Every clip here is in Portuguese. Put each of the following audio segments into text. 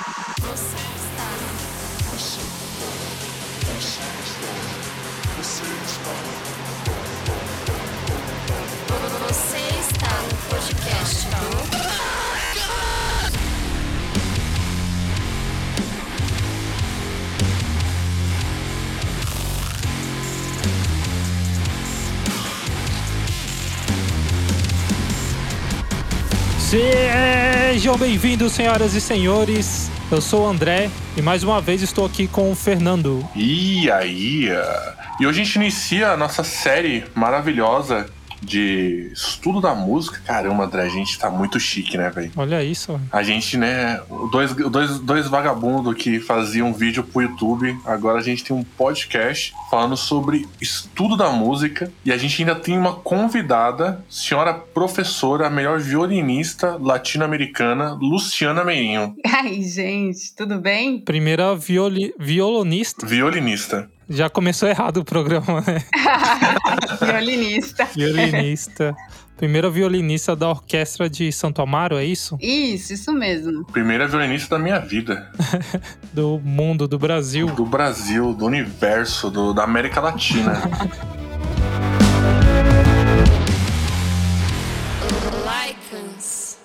Você está no podcast do. Sejam bem-vindos, senhoras e senhores. Eu sou o André e mais uma vez estou aqui com o Fernando. E aí? E hoje a gente inicia a nossa série maravilhosa de estudo da música. Caramba, André, a gente tá muito chique, né, velho? Olha isso. A gente, né, dois, dois, dois vagabundos que faziam vídeo pro YouTube, agora a gente tem um podcast falando sobre estudo da música e a gente ainda tem uma convidada, senhora professora, a melhor violinista latino-americana, Luciana Meirinho. Ai, gente, tudo bem? Primeira violi... violonista. Violinista. Já começou errado o programa, né? Violinista. Violinista. Primeira violinista da orquestra de Santo Amaro, é isso? Isso, isso mesmo. Primeira violinista da minha vida. Do mundo, do Brasil. Do Brasil, do universo, do, da América Latina. Lycans.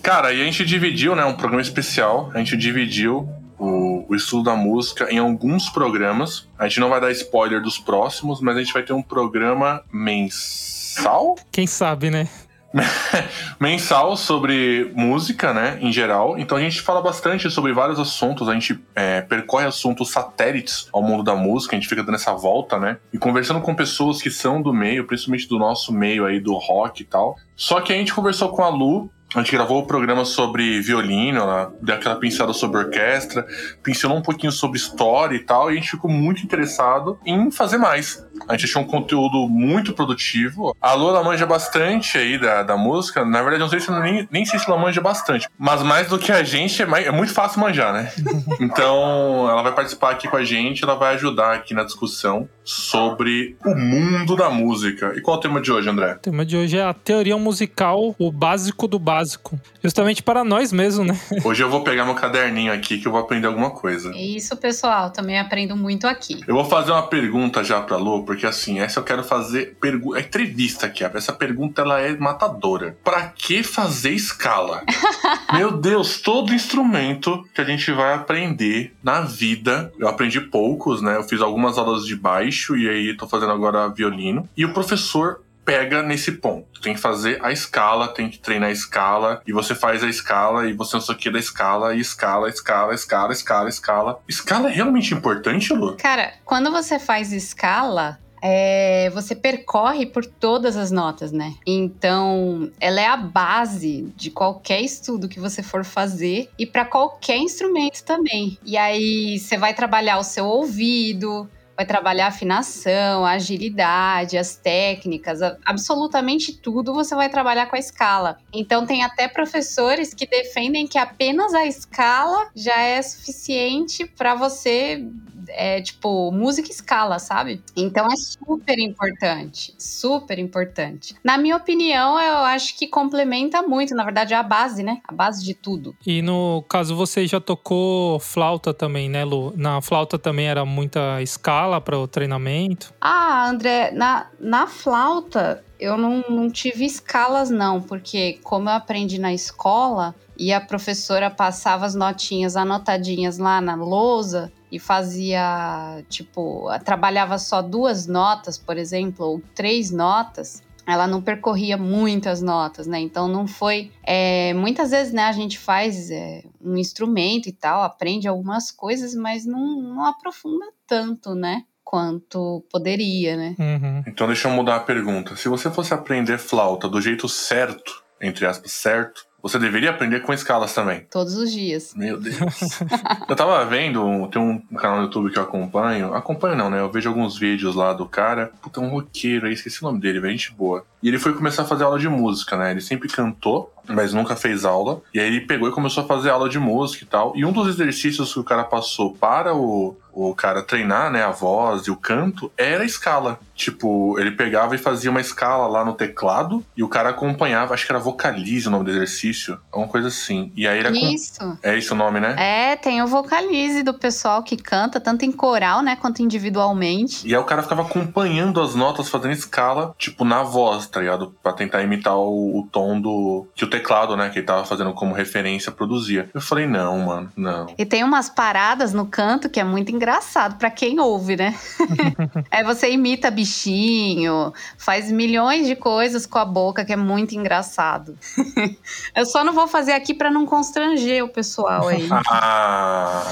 Cara, e a gente dividiu, né, um programa especial. A gente dividiu o, o estudo da música em alguns programas. A gente não vai dar spoiler dos próximos, mas a gente vai ter um programa mensal? Quem sabe, né? mensal sobre música, né, em geral. Então a gente fala bastante sobre vários assuntos, a gente é, percorre assuntos satélites ao mundo da música, a gente fica dando essa volta, né, e conversando com pessoas que são do meio, principalmente do nosso meio aí, do rock e tal. Só que a gente conversou com a Lu, a gente gravou o programa sobre violino, ela deu aquela pincelada sobre orquestra, pincelou um pouquinho sobre história e tal, e a gente ficou muito interessado em fazer mais. A gente achou um conteúdo muito produtivo. A Lu, ela manja bastante aí da, da música. Na verdade, não sei se nem, nem sei se ela manja bastante. Mas mais do que a gente, é, mais- é muito fácil manjar, né? então, ela vai participar aqui com a gente, ela vai ajudar aqui na discussão sobre o mundo da música. E qual é o tema de hoje, André? O tema de hoje é a teoria musical, o básico do básico. Justamente para nós mesmos, né? Hoje eu vou pegar meu caderninho aqui que eu vou aprender alguma coisa. É Isso, pessoal, também aprendo muito aqui. Eu vou fazer uma pergunta já pra Lu, porque assim, essa eu quero fazer pergu- é entrevista aqui. Essa pergunta ela é matadora. Pra que fazer escala? Meu Deus, todo instrumento que a gente vai aprender na vida, eu aprendi poucos, né? Eu fiz algumas aulas de baixo e aí tô fazendo agora violino. E o professor pega nesse ponto. Tem que fazer a escala, tem que treinar a escala, e você faz a escala, e você não sei o que da escala, e escala, escala, escala, escala, escala. Escala é realmente importante, Lu? Cara, quando você faz escala, é, você percorre por todas as notas, né? Então, ela é a base de qualquer estudo que você for fazer e para qualquer instrumento também. E aí, você vai trabalhar o seu ouvido, vai trabalhar a afinação, a agilidade, as técnicas, absolutamente tudo você vai trabalhar com a escala. Então tem até professores que defendem que apenas a escala já é suficiente para você é tipo música escala, sabe? Então é super importante, super importante. Na minha opinião, eu acho que complementa muito, na verdade é a base, né? A base de tudo. E no caso você já tocou flauta também, né, Lu? Na flauta também era muita escala para o treinamento. Ah, André, na, na flauta eu não, não tive escalas, não, porque como eu aprendi na escola e a professora passava as notinhas anotadinhas lá na lousa e fazia, tipo, trabalhava só duas notas, por exemplo, ou três notas. Ela não percorria muitas notas, né? Então não foi. é, muitas vezes, né, a gente faz é, um instrumento e tal, aprende algumas coisas, mas não, não aprofunda tanto, né? Quanto poderia, né? Uhum. Então deixa eu mudar a pergunta. Se você fosse aprender flauta do jeito certo, entre aspas, certo, você deveria aprender com escalas também. Todos os dias. Meu Deus. eu tava vendo, tem um canal no YouTube que eu acompanho. Acompanho não, né? Eu vejo alguns vídeos lá do cara. Puta, um roqueiro aí, esqueci o nome dele, velho, gente boa. E ele foi começar a fazer aula de música, né? Ele sempre cantou. mas nunca fez aula. E aí ele pegou e começou a fazer aula de música e tal. E um dos exercícios que o cara passou para o, o cara treinar, né, a voz e o canto, era a escala. Tipo, ele pegava e fazia uma escala lá no teclado e o cara acompanhava, acho que era vocalize o nome do exercício, uma coisa assim. E aí ele Isso. É esse o nome, né? É, tem o vocalize do pessoal que canta, tanto em coral, né, quanto individualmente. E aí o cara ficava acompanhando as notas, fazendo escala, tipo, na voz, tá ligado? Pra tentar imitar o, o tom do. que o teclado, né, que ele tava fazendo como referência, produzia. Eu falei, não, mano, não. E tem umas paradas no canto que é muito engraçado pra quem ouve, né? é você imita bichinho, faz milhões de coisas com a boca que é muito engraçado. Eu só não vou fazer aqui para não constranger o pessoal aí. Ah,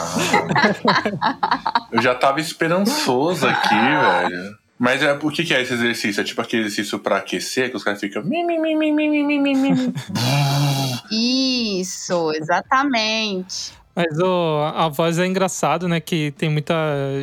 eu já tava esperançoso aqui, velho. Mas é, o que, que, é esse exercício? É tipo aquele exercício pra aquecer, que os caras ficam. Isso, exatamente. Mas a voz é engraçado, né? Que tem muita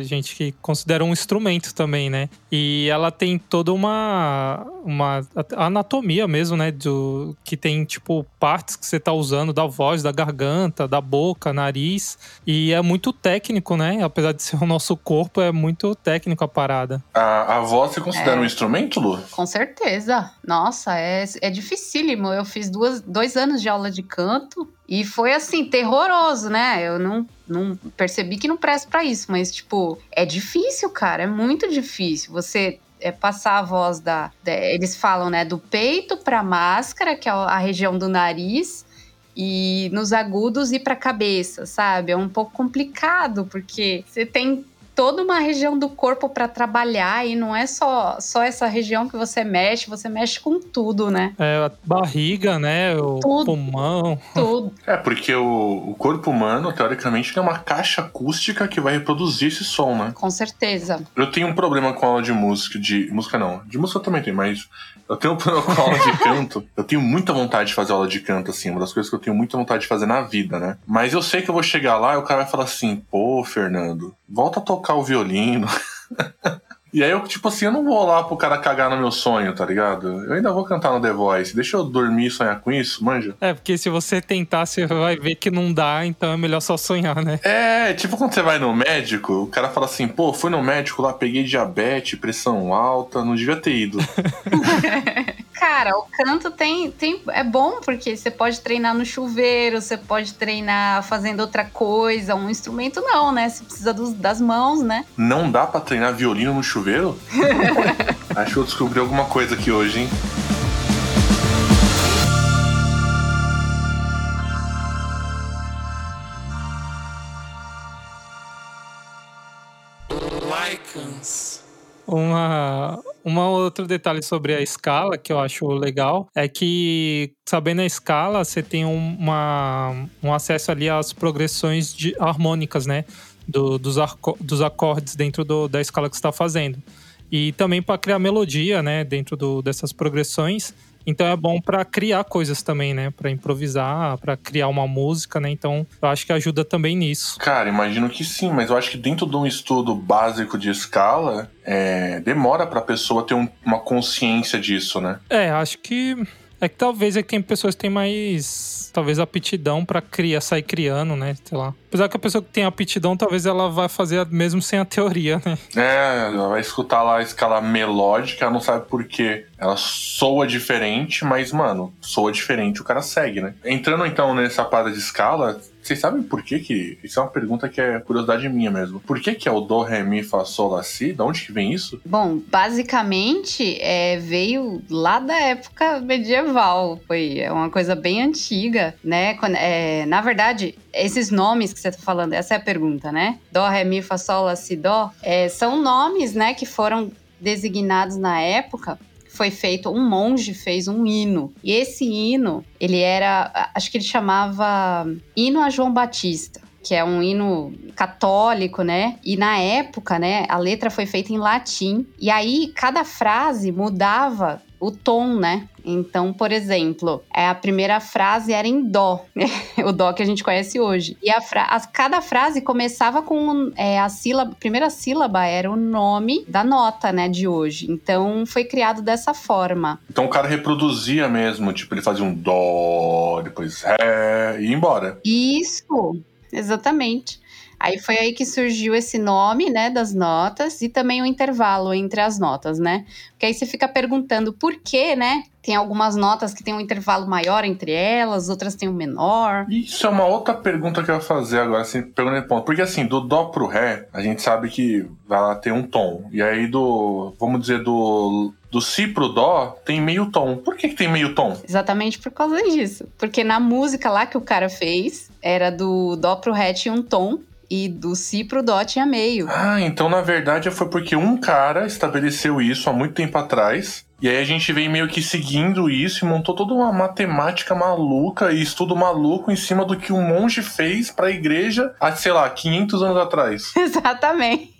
gente que considera um instrumento também, né? E ela tem toda uma, uma anatomia mesmo, né? Do, que tem, tipo, partes que você tá usando da voz, da garganta, da boca, nariz. E é muito técnico, né? Apesar de ser o nosso corpo, é muito técnico a parada. A, a voz você considera É. um instrumento, Lu? Com certeza. Nossa, é, é dificílimo. Eu fiz duas, dois anos de aula de canto e foi assim, terroroso, né? Eu não, não percebi que não presto pra isso, mas, tipo, é difícil, cara. É muito difícil. Você é, passar a voz da, da- Eles falam, né? Do peito pra máscara, que é a região do nariz. E nos agudos e pra cabeça, sabe? É um pouco complicado, porque você tem toda uma região do corpo para trabalhar e não é só, só essa região que você mexe, você mexe com tudo, né? É a barriga, né? O Tudo. pulmão. Tudo. É, porque o, o corpo humano, teoricamente, é uma caixa acústica que vai reproduzir esse som, né? Com certeza. Eu tenho um problema com aula de música, de música não, de música eu também tenho, mas eu tenho um problema com aula de canto. Eu tenho muita vontade de fazer aula de canto, assim, uma das coisas que eu tenho muita vontade de fazer na vida, né? Mas eu sei que eu vou chegar lá e o cara vai falar assim, pô, Fernando, volta a tocar o violino. E aí eu, tipo assim, eu não vou lá pro cara cagar no meu sonho, tá ligado? Eu ainda vou cantar no The Voice. Deixa eu dormir e sonhar com isso, manja? É, porque se você tentar, você vai ver que não dá, então é melhor só sonhar, né? É, tipo quando você vai no médico, o cara fala assim, pô, fui no médico lá, peguei diabetes, pressão alta, não devia ter ido. Cara, o canto tem, tem. É bom porque você pode treinar no chuveiro, você pode treinar fazendo outra coisa. Um instrumento não, né? Você precisa dos- das mãos, né? Não dá pra treinar violino no chuveiro? Acho que eu descobri alguma coisa aqui hoje, hein? Uma, uma outro detalhe sobre a escala que eu acho legal é que, sabendo a escala, você tem um- uma, um acesso ali às progressões de, harmônicas, né? Do- dos, arco- dos acordes dentro do- da escala que você está fazendo. E também para criar melodia, né? Dentro do- dessas progressões. Então é bom para criar coisas também, né? Para improvisar, para criar uma música, né? Então eu acho que ajuda também nisso. Cara, imagino que sim, mas eu acho que dentro de um estudo básico de escala, é, demora pra pessoa ter um- uma consciência disso, né? É, acho que é que talvez é que tem pessoas que têm mais talvez aptidão pra criar, sair criando, né, sei lá. Apesar que a pessoa que tem aptidão, talvez ela vai fazer mesmo sem a teoria, né? É, ela vai escutar lá a escala melódica, ela não sabe por quê. Ela soa diferente, mas, mano, soa diferente, o cara segue, né? Entrando então nessa parada de escala, vocês sabem por que que... Isso é uma pergunta que é curiosidade minha mesmo. Por que que é o Dó, Ré, Mi, Fá, Sol, Lá, Si? Da onde que vem isso? Bom, basicamente é, veio lá da época medieval. Foi é uma coisa bem antiga, né? Quando- é, na verdade, esses nomes que você tá falando, essa é a pergunta, né? Dó, Ré, Mi, Fá, Sol, Lá, Si, Dó, é, são nomes, né, que foram designados na época. Foi feito, um monge fez um hino. E esse hino, ele era, acho que ele chamava Hino a João Batista que é um hino católico, né? E na época, né, a letra foi feita em latim. E aí cada frase mudava o tom, né? Então, por exemplo, é, a primeira frase era em dó, o dó que a gente conhece hoje. E a fra- as- cada frase começava com é, a sílaba, a primeira sílaba era o nome da nota, né, de hoje. Então, foi criado dessa forma. Então o cara reproduzia mesmo, tipo, ele fazia um Dó, faz ré e ir embora. Isso, exatamente. Aí foi aí que surgiu esse nome, né, das notas e também o intervalo entre as notas, né? Porque aí você fica perguntando por quê, né? Tem algumas notas que tem um intervalo maior entre elas, outras tem um menor. Isso é uma outra pergunta que eu ia fazer agora, assim, perguntando ponto. Porque assim, do Dó pro Ré, a gente sabe que vai lá ter um tom. E aí do, vamos dizer, do do Si pro Dó tem meio tom. Por que, que tem meio tom? Exatamente por causa disso. Porque na música lá que o cara fez, era do Dó pro Ré tinha um tom e do Si pro Dó tinha meio. Ah, então na verdade foi porque um cara estabeleceu isso há muito tempo atrás. E aí a gente vem meio que seguindo isso e montou toda uma matemática maluca e estudo maluco em cima do que um monge fez para a igreja há, sei lá, 500 anos atrás. Exatamente.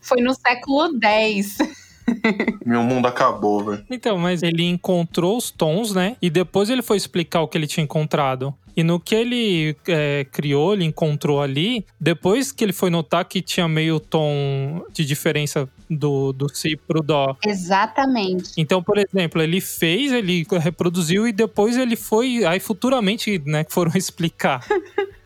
Foi no século X. Meu mundo acabou, velho. Então, mas ele encontrou os tons, né? E depois ele foi explicar o que ele tinha encontrado. E no que ele é, criou, ele encontrou ali, depois que ele foi notar que tinha meio tom de diferença do, do Si pro Dó. Exatamente. Então, por exemplo, ele fez, ele reproduziu e depois ele foi. Aí futuramente, né, foram explicar.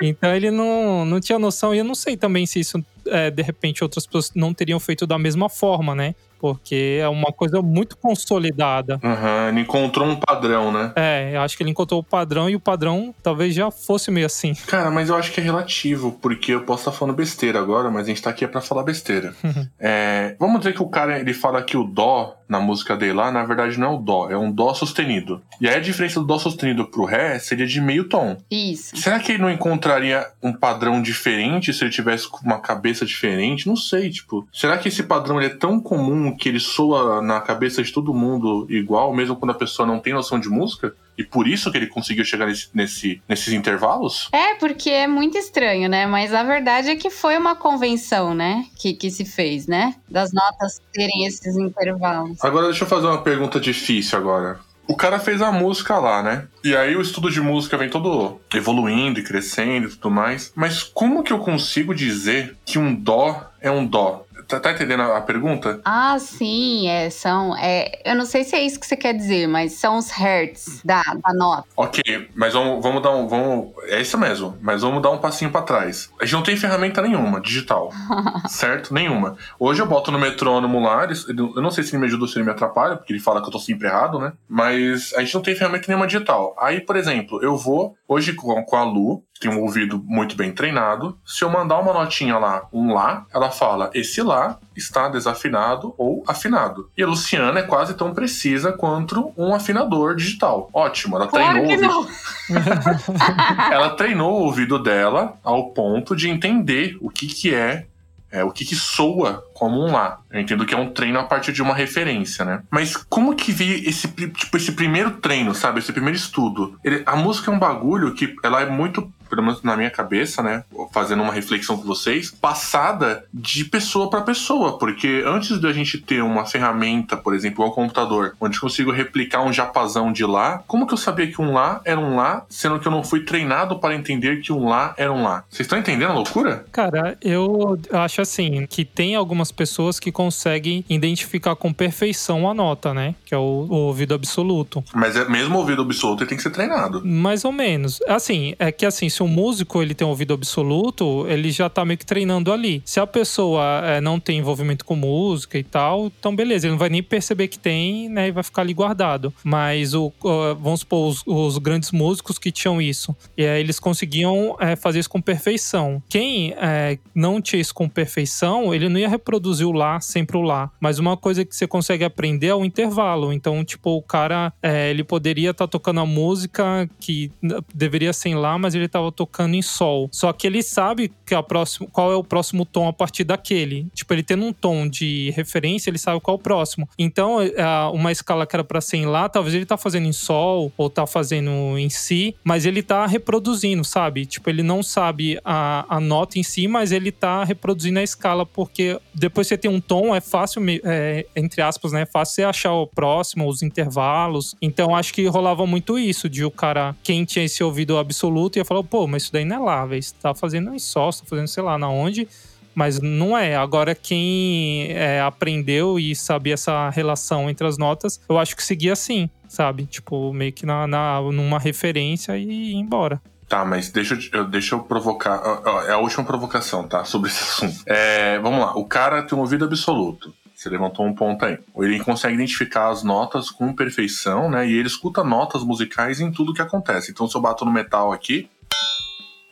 Então ele não, não tinha noção, e eu não sei também se isso, é, de repente, outras pessoas não teriam feito da mesma forma, né? Porque é uma coisa muito consolidada. Uhum, ele encontrou um padrão, né? É, eu acho que ele encontrou o padrão e o padrão talvez já fosse meio assim. Cara, mas eu acho que é relativo, porque eu posso estar falando besteira agora, mas a gente tá aqui pra falar besteira. é, vamos dizer que o cara ele fala que o dó na música dele lá, na verdade não é o dó, é um dó sustenido. E aí a diferença do dó sustenido pro ré seria de meio tom. Isso. Será que ele não encontraria um padrão diferente se ele tivesse uma cabeça diferente? Não sei, tipo. Será que esse padrão é tão comum que ele soa na cabeça de todo mundo igual, mesmo quando a pessoa não tem noção de música? E por isso que ele conseguiu chegar nesse, nesse, nesses intervalos? É, porque é muito estranho, né? Mas a verdade é que foi uma convenção, né? Que, que se fez, né? Das notas terem esses intervalos. Agora deixa eu fazer uma pergunta difícil agora. O cara fez a música lá, né? E aí o estudo de música vem todo evoluindo e crescendo e tudo mais. Mas como que eu consigo dizer que um dó é um dó? Tá, tá entendendo a, pergunta? Ah, sim, é, são. É, eu não sei se é isso que você quer dizer, mas são os hertz da, da nota. Ok, mas vamos, vamos dar um. Vamos, é isso mesmo, mas vamos dar um passinho pra trás. A gente não tem ferramenta nenhuma digital, certo? Nenhuma. Hoje eu boto no metrônomo lá, ele- eu não sei se ele me ajuda ou se ele me atrapalha, porque ele fala que eu tô sempre errado, né? Mas a gente não tem ferramenta nenhuma digital. Aí, por exemplo, eu vou, hoje com, com a Lu, tem um ouvido muito bem treinado, se eu mandar uma notinha lá, um Lá, ela fala, esse Lá está desafinado ou afinado. E a Luciana é quase tão precisa quanto um afinador digital. Ótimo, ela Claro treinou o ouvido ela treinou o ouvido dela ao ponto de entender o que que é, é, o que que soa como um lá. Eu entendo que é um treino a partir de uma referência, né? Mas como que veio esse, tipo, esse primeiro treino, sabe? Esse primeiro estudo? Ele- a música é um bagulho que ela é muito, pelo menos na minha cabeça, né? Fazendo uma reflexão com vocês, passada de pessoa para pessoa. Porque antes da gente ter uma ferramenta, por exemplo, igual o computador, onde eu consigo replicar um japazão de lá, como que eu sabia que um lá era um lá, sendo que eu não fui treinado para entender que um lá era um lá? Vocês estão entendendo a loucura? Cara, eu acho assim, que tem algumas pessoas que conseguem identificar com perfeição a nota, né? Que é o, o ouvido absoluto. Mas é, mesmo o ouvido absoluto, ele tem que ser treinado. Mais ou menos. Assim, é que assim, se um músico ele tem ouvido absoluto, ele já tá meio que treinando ali. Se a pessoa é, não tem envolvimento com música e tal, então beleza, ele não vai nem perceber que tem, né? E vai ficar ali guardado. Mas o, ó, vamos supor, os, os grandes músicos que tinham isso. E aí eles conseguiam é, fazer isso com perfeição. Quem é, não tinha isso com perfeição, ele não ia reproduzir o lá sempre o lá. Mas uma coisa que você consegue aprender é o intervalo. Então, tipo, o cara, é, ele poderia estar tocando a música que deveria ser em lá, mas ele estava tocando em sol. Só que ele sabe que próximo, qual é o próximo tom a partir daquele. Tipo, ele tendo um tom de referência, ele sabe qual é o próximo. Então, é, uma escala que era para ser em lá, talvez ele tá fazendo em sol ou tá fazendo em si, mas ele tá reproduzindo, sabe? Tipo, ele não sabe a, a nota em si, mas ele tá reproduzindo a escala, porque depois você tem um tom, é fácil, é, entre aspas, né? É fácil você achar o próximo, os intervalos. Então, acho que rolava muito isso, de o cara, quem tinha esse ouvido absoluto, ia falar, pô, mas isso daí não é lá. Você tá fazendo em você tá fazendo, sei lá, na onde. Mas não é. Agora, quem é, aprendeu e sabia essa relação entre as notas, eu acho que seguia assim. sabe? Tipo, meio que na, na, numa referência e ir embora. Tá, mas deixa eu, deixa eu provocar. É a última provocação, tá? Sobre esse assunto. É, vamos lá. O cara tem um ouvido absoluto. Você levantou um ponto aí. Ele consegue identificar as notas com perfeição, né? E ele escuta notas musicais em tudo que acontece. Então, se eu bato no metal aqui,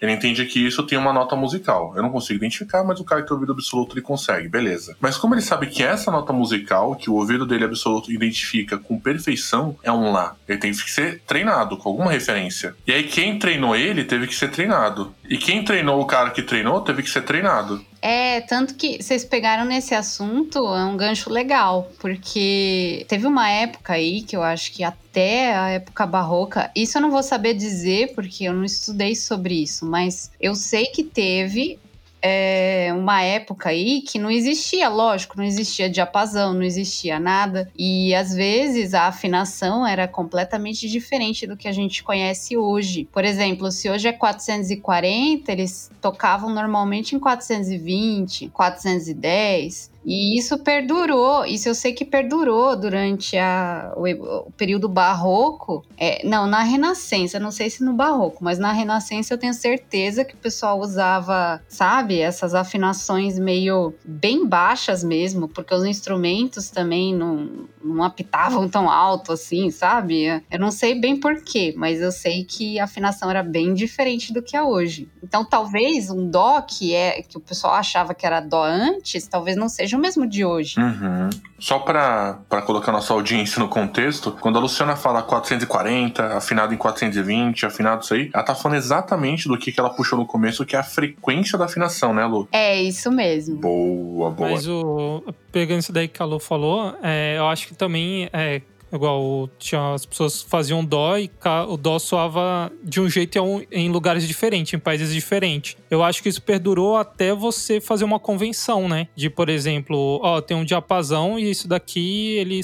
ele entende que isso tem uma nota musical. Eu não consigo identificar, mas o cara que tem ouvido absoluto ele consegue, beleza. Mas como ele sabe que essa nota musical, que o ouvido dele absoluto identifica com perfeição, é um Lá, ele tem que ser treinado com alguma referência. E aí quem treinou ele teve que ser treinado. E quem treinou o cara que treinou teve que ser treinado. É, tanto que vocês pegaram nesse assunto, é um gancho legal, porque teve uma época aí que eu acho que até a época barroca, isso eu não vou saber dizer porque eu não estudei sobre isso, mas eu sei que teve é, uma época aí que não existia, lógico, não existia diapasão, não existia nada. E às vezes a afinação era completamente diferente do que a gente conhece hoje. Por exemplo, se hoje é 440, eles tocavam normalmente em 420, 410. E isso perdurou, isso eu sei que perdurou durante a, o, o, período barroco. É, não, na Renascença, não sei se no barroco, mas na Renascença eu tenho certeza que o pessoal usava, sabe, essas afinações meio bem baixas mesmo, porque os instrumentos também não, não apitavam tão alto assim, sabe? Eu não sei bem porquê, mas eu sei que a afinação era bem diferente do que é hoje. Então talvez um dó que é que o pessoal achava que era dó antes, talvez não seja o mesmo de hoje. Uhum. Só para colocar nossa audiência no contexto, quando a Luciana fala 440, afinado em 420, afinado isso aí, ela tá falando exatamente do que, que ela puxou no começo, que é a frequência da afinação, né, Lu? É, isso mesmo. Boa, boa. Mas o, pegando isso daí que a Lu falou, é, eu acho que também é Igual tinha, as pessoas faziam dó e o dó soava de um jeito em lugares diferentes, em países diferentes. Eu acho que isso perdurou até você fazer uma convenção, né? De, por exemplo, ó, tem um diapasão e isso daqui ele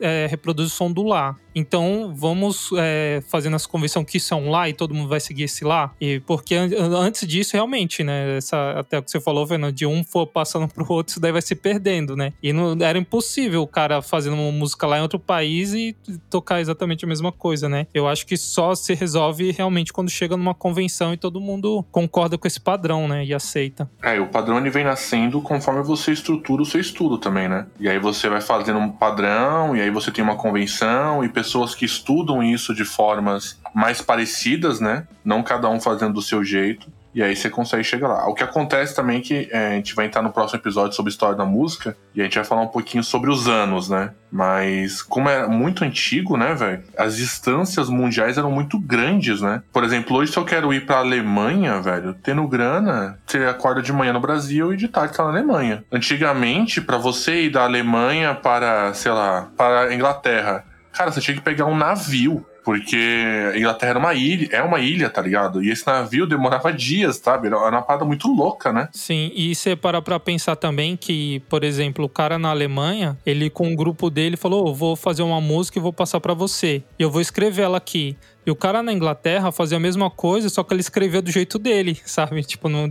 é, reproduz o som do Lá. Então, vamos é, fazendo essa convenção que isso é um Lá e todo mundo vai seguir esse Lá. E porque antes disso, realmente, né? Essa, até o que você falou, Fernando, de um for passando pro outro, isso daí vai se perdendo, né? E não, era impossível o cara fazendo uma música lá em outro país e tocar exatamente a mesma coisa, né? Eu acho que só se resolve realmente quando chega numa convenção e todo mundo concorda com esse padrão, né? E aceita. É, o padrão ele vem nascendo conforme você estrutura o seu estudo também, né? E aí você vai fazendo um padrão, e aí você tem uma convenção, e pessoas que estudam isso de formas mais parecidas, né? Não cada um fazendo do seu jeito. E aí você consegue chegar lá. O que acontece também é que é, a gente vai entrar no próximo episódio sobre história da música e a gente vai falar um pouquinho sobre os anos, né? Mas como é muito antigo, né, velho? As distâncias mundiais eram muito grandes, né? Por exemplo, hoje se eu quero ir pra Alemanha, velho, tendo grana, você acorda de manhã no Brasil e de tarde tá na Alemanha. Antigamente, para você ir da Alemanha para, sei lá, para a Inglaterra, cara, você tinha que pegar um navio porque a Inglaterra era uma ilha, é uma ilha, tá ligado? E esse navio demorava dias, sabe? Era uma parada muito louca, né? Sim, e você para pra pensar também que, por exemplo, o cara na Alemanha, ele com o grupo dele falou: oh, vou fazer uma música e vou passar para você. E eu vou escrever ela aqui. E o cara na Inglaterra fazia a mesma coisa, só que ele escrevia do jeito dele, sabe? Tipo, no,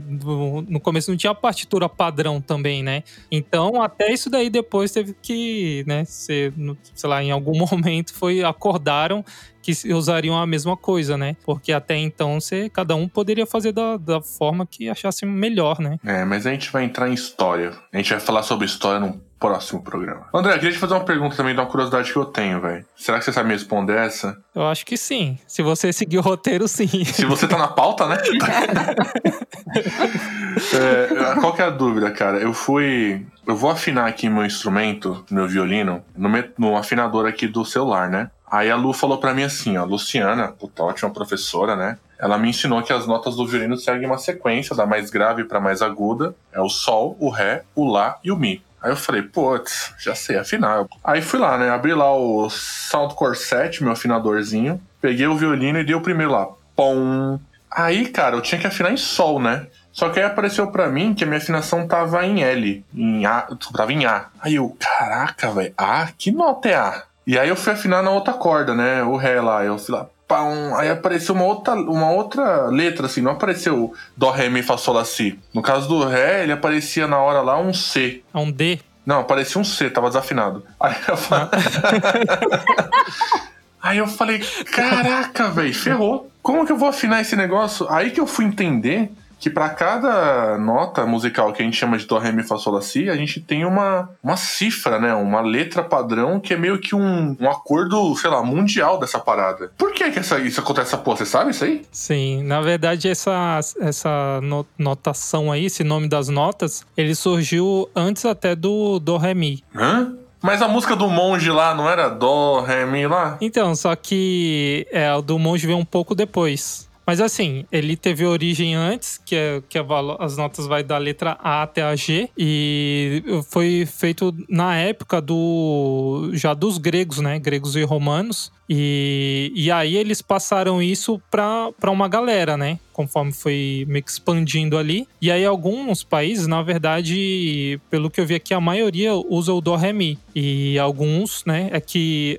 no começo não tinha partitura padrão também, né? Então, até isso daí depois teve que, né, ser, sei lá, em algum momento foi acordaram que usariam a mesma coisa, né? Porque até então você, cada um poderia fazer da, da forma que achasse melhor, né? É, mas a gente vai entrar em história. A gente vai falar sobre história num próximo programa. André, queria te fazer uma pergunta também de uma curiosidade que eu tenho, velho. Será que você sabe me responder essa? Eu acho que sim. Se você seguir o roteiro, sim. Se você tá na pauta, né? é, qual que é a dúvida, cara? Eu fui. Eu vou afinar aqui meu instrumento, meu violino, no, no afinador aqui do celular, né? Aí a Lu falou para mim assim, ó, Luciana, puta, ótima professora, né? Ela me ensinou que as notas do violino seguem uma sequência da mais grave para mais aguda. É o sol, o ré, o lá e o mi. Aí eu falei, putz, já sei afinar. Aí fui lá, né? Abri lá o Soundcore 7, meu afinadorzinho. Peguei o violino e dei o primeiro lá. Pom. Aí, cara, eu tinha que afinar em sol, né? Só que aí apareceu para mim que a minha afinação tava em L, em A, tava em A. Aí eu, caraca, velho, A? Que nota é A? E aí eu fui afinar na outra corda, né? O Ré lá. Eu fui lá, pão. Aí apareceu uma outra, uma outra letra, assim, não apareceu Dó, Ré, Mi, Fá, Sol, Lá, Si. No caso do Ré, ele aparecia na hora lá um C. É um D? Não, aparecia um C, tava desafinado. Aí eu falei... Aí eu falei, caraca, velho, ferrou. Como que eu vou afinar esse negócio? Aí que eu fui entender que para cada nota musical que a gente chama de Dó, Ré, Mi, Fá, Sol, Lá, Si, a gente tem uma, uma cifra, né? Uma letra padrão que é meio que um, um acordo, sei lá, mundial dessa parada. Por que, que essa, isso acontece essa porra? Você sabe isso aí? Sim, na verdade, essa, essa notação aí, esse nome das notas, ele surgiu antes até do Dó, Ré, Mi. Hã? Mas a música do monge lá não era Dó, Ré, Mi lá? Então, só que é, o do monge veio um pouco depois. Mas assim, ele teve origem antes, que, é, que é, as notas vai da letra A até a G, e foi feito na época do já dos gregos, né? Gregos e romanos. E, e aí eles passaram isso para uma galera, né? Conforme foi meio que expandindo ali. E aí alguns países, na verdade, pelo que eu vi aqui, a maioria usa o Dó Ré Mi. E alguns, né, é que,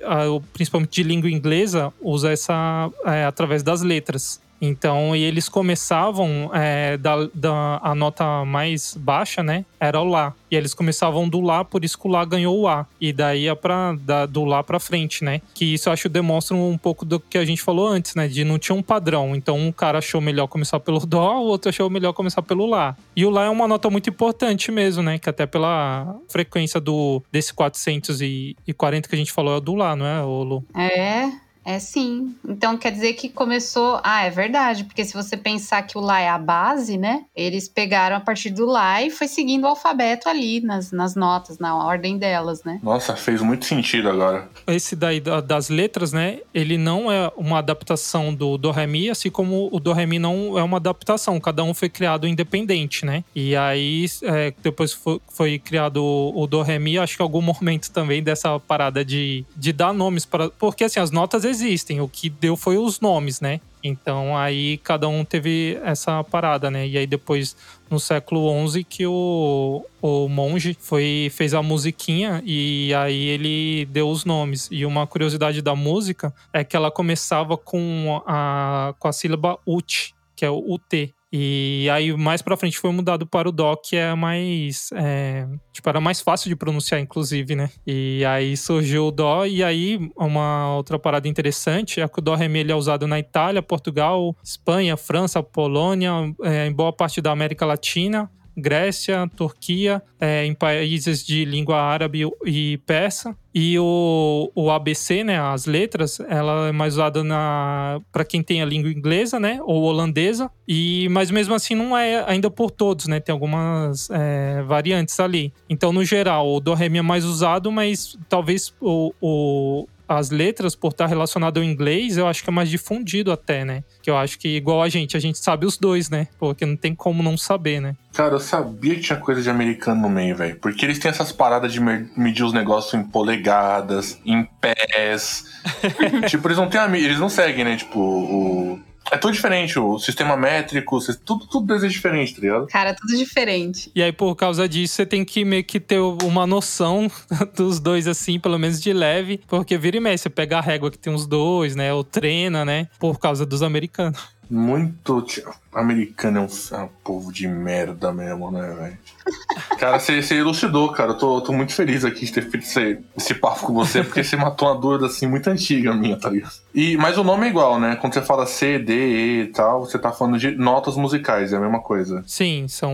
principalmente de língua inglesa, usa essa é, através das letras. Então, e eles começavam é, da, da a nota mais baixa, né? Era o Lá. E eles começavam do Lá, por isso que o Lá ganhou o A. E daí é pra, da, do Lá pra frente, né? Que isso eu acho demonstra um pouco do que a gente falou antes, né? De não tinha um padrão. Então, um cara achou melhor começar pelo Dó, o outro achou melhor começar pelo Lá. E o Lá é uma nota muito importante mesmo, né? Que até pela frequência do desse 440 que a gente falou é do Lá, não é, Lu? É, é sim. Então quer dizer que começou. Ah, é verdade, porque se você pensar que o Lá é a base, né? Eles pegaram a partir do Lá e foi seguindo o alfabeto ali nas, nas notas, na ordem delas, né? Nossa, fez muito sentido agora. Esse daí das letras, né? Ele não é uma adaptação do Do Ré Mi, assim como o Do Ré Mi não é uma adaptação. Cada um foi criado independente, né? E aí, é, depois foi, foi criado o, o Do Ré Mi, acho que algum momento também dessa parada de, de dar nomes para. Porque assim, as notas existem. O que deu foi os nomes, né? Então aí cada um teve essa parada, né? E aí depois no século XI que o, o monge foi fez a musiquinha e aí ele deu os nomes. E uma curiosidade da música é que ela começava com a, com a sílaba ut, que é o UT. E aí, mais pra frente, foi mudado para o Dó, que é mais. É, tipo, era mais fácil de pronunciar, inclusive, né? E aí surgiu o Dó, e aí uma outra parada interessante é que o Dó Ré é usado na Itália, Portugal, Espanha, França, Polônia, é, em boa parte da América Latina. Grécia, Turquia, é, em países de língua árabe e persa. E o, o ABC, né, as letras, ela é mais usada para quem tem a língua inglesa, né, ou holandesa. E mas mesmo assim não é ainda por todos, né? Tem algumas é, variantes ali. Então no geral o do é mais usado, mas talvez o, o as letras, por estar relacionado ao inglês, eu acho que é mais difundido até, né? Que eu acho que, igual a gente, a gente sabe os dois, né? Porque não tem como não saber, né? Cara, eu sabia que tinha coisa de americano no meio, velho. Porque eles têm essas paradas de medir os negócios em polegadas, em pés. tipo, eles não têm eles não seguem, né? Tipo, o é tudo diferente, o sistema métrico, tudo, tudo é diferente, tá ligado? Cara, tudo diferente. E aí, por causa disso, você tem que meio que ter uma noção dos dois, assim, pelo menos de leve. Porque vira e mexe, você pega a régua que tem os dois, né? Ou treina, né? Por causa dos americanos. Muito. Americano é um, é um povo de merda mesmo, né, velho? Cara, você, você elucidou, cara. Eu tô, tô muito feliz aqui de ter feito esse, esse papo com você, porque você matou uma dúvida assim muito antiga minha, tá ligado? E, mas o nome é igual, né? Quando você fala C, D, E e tal, você tá falando de notas musicais, é a mesma coisa. Sim, são.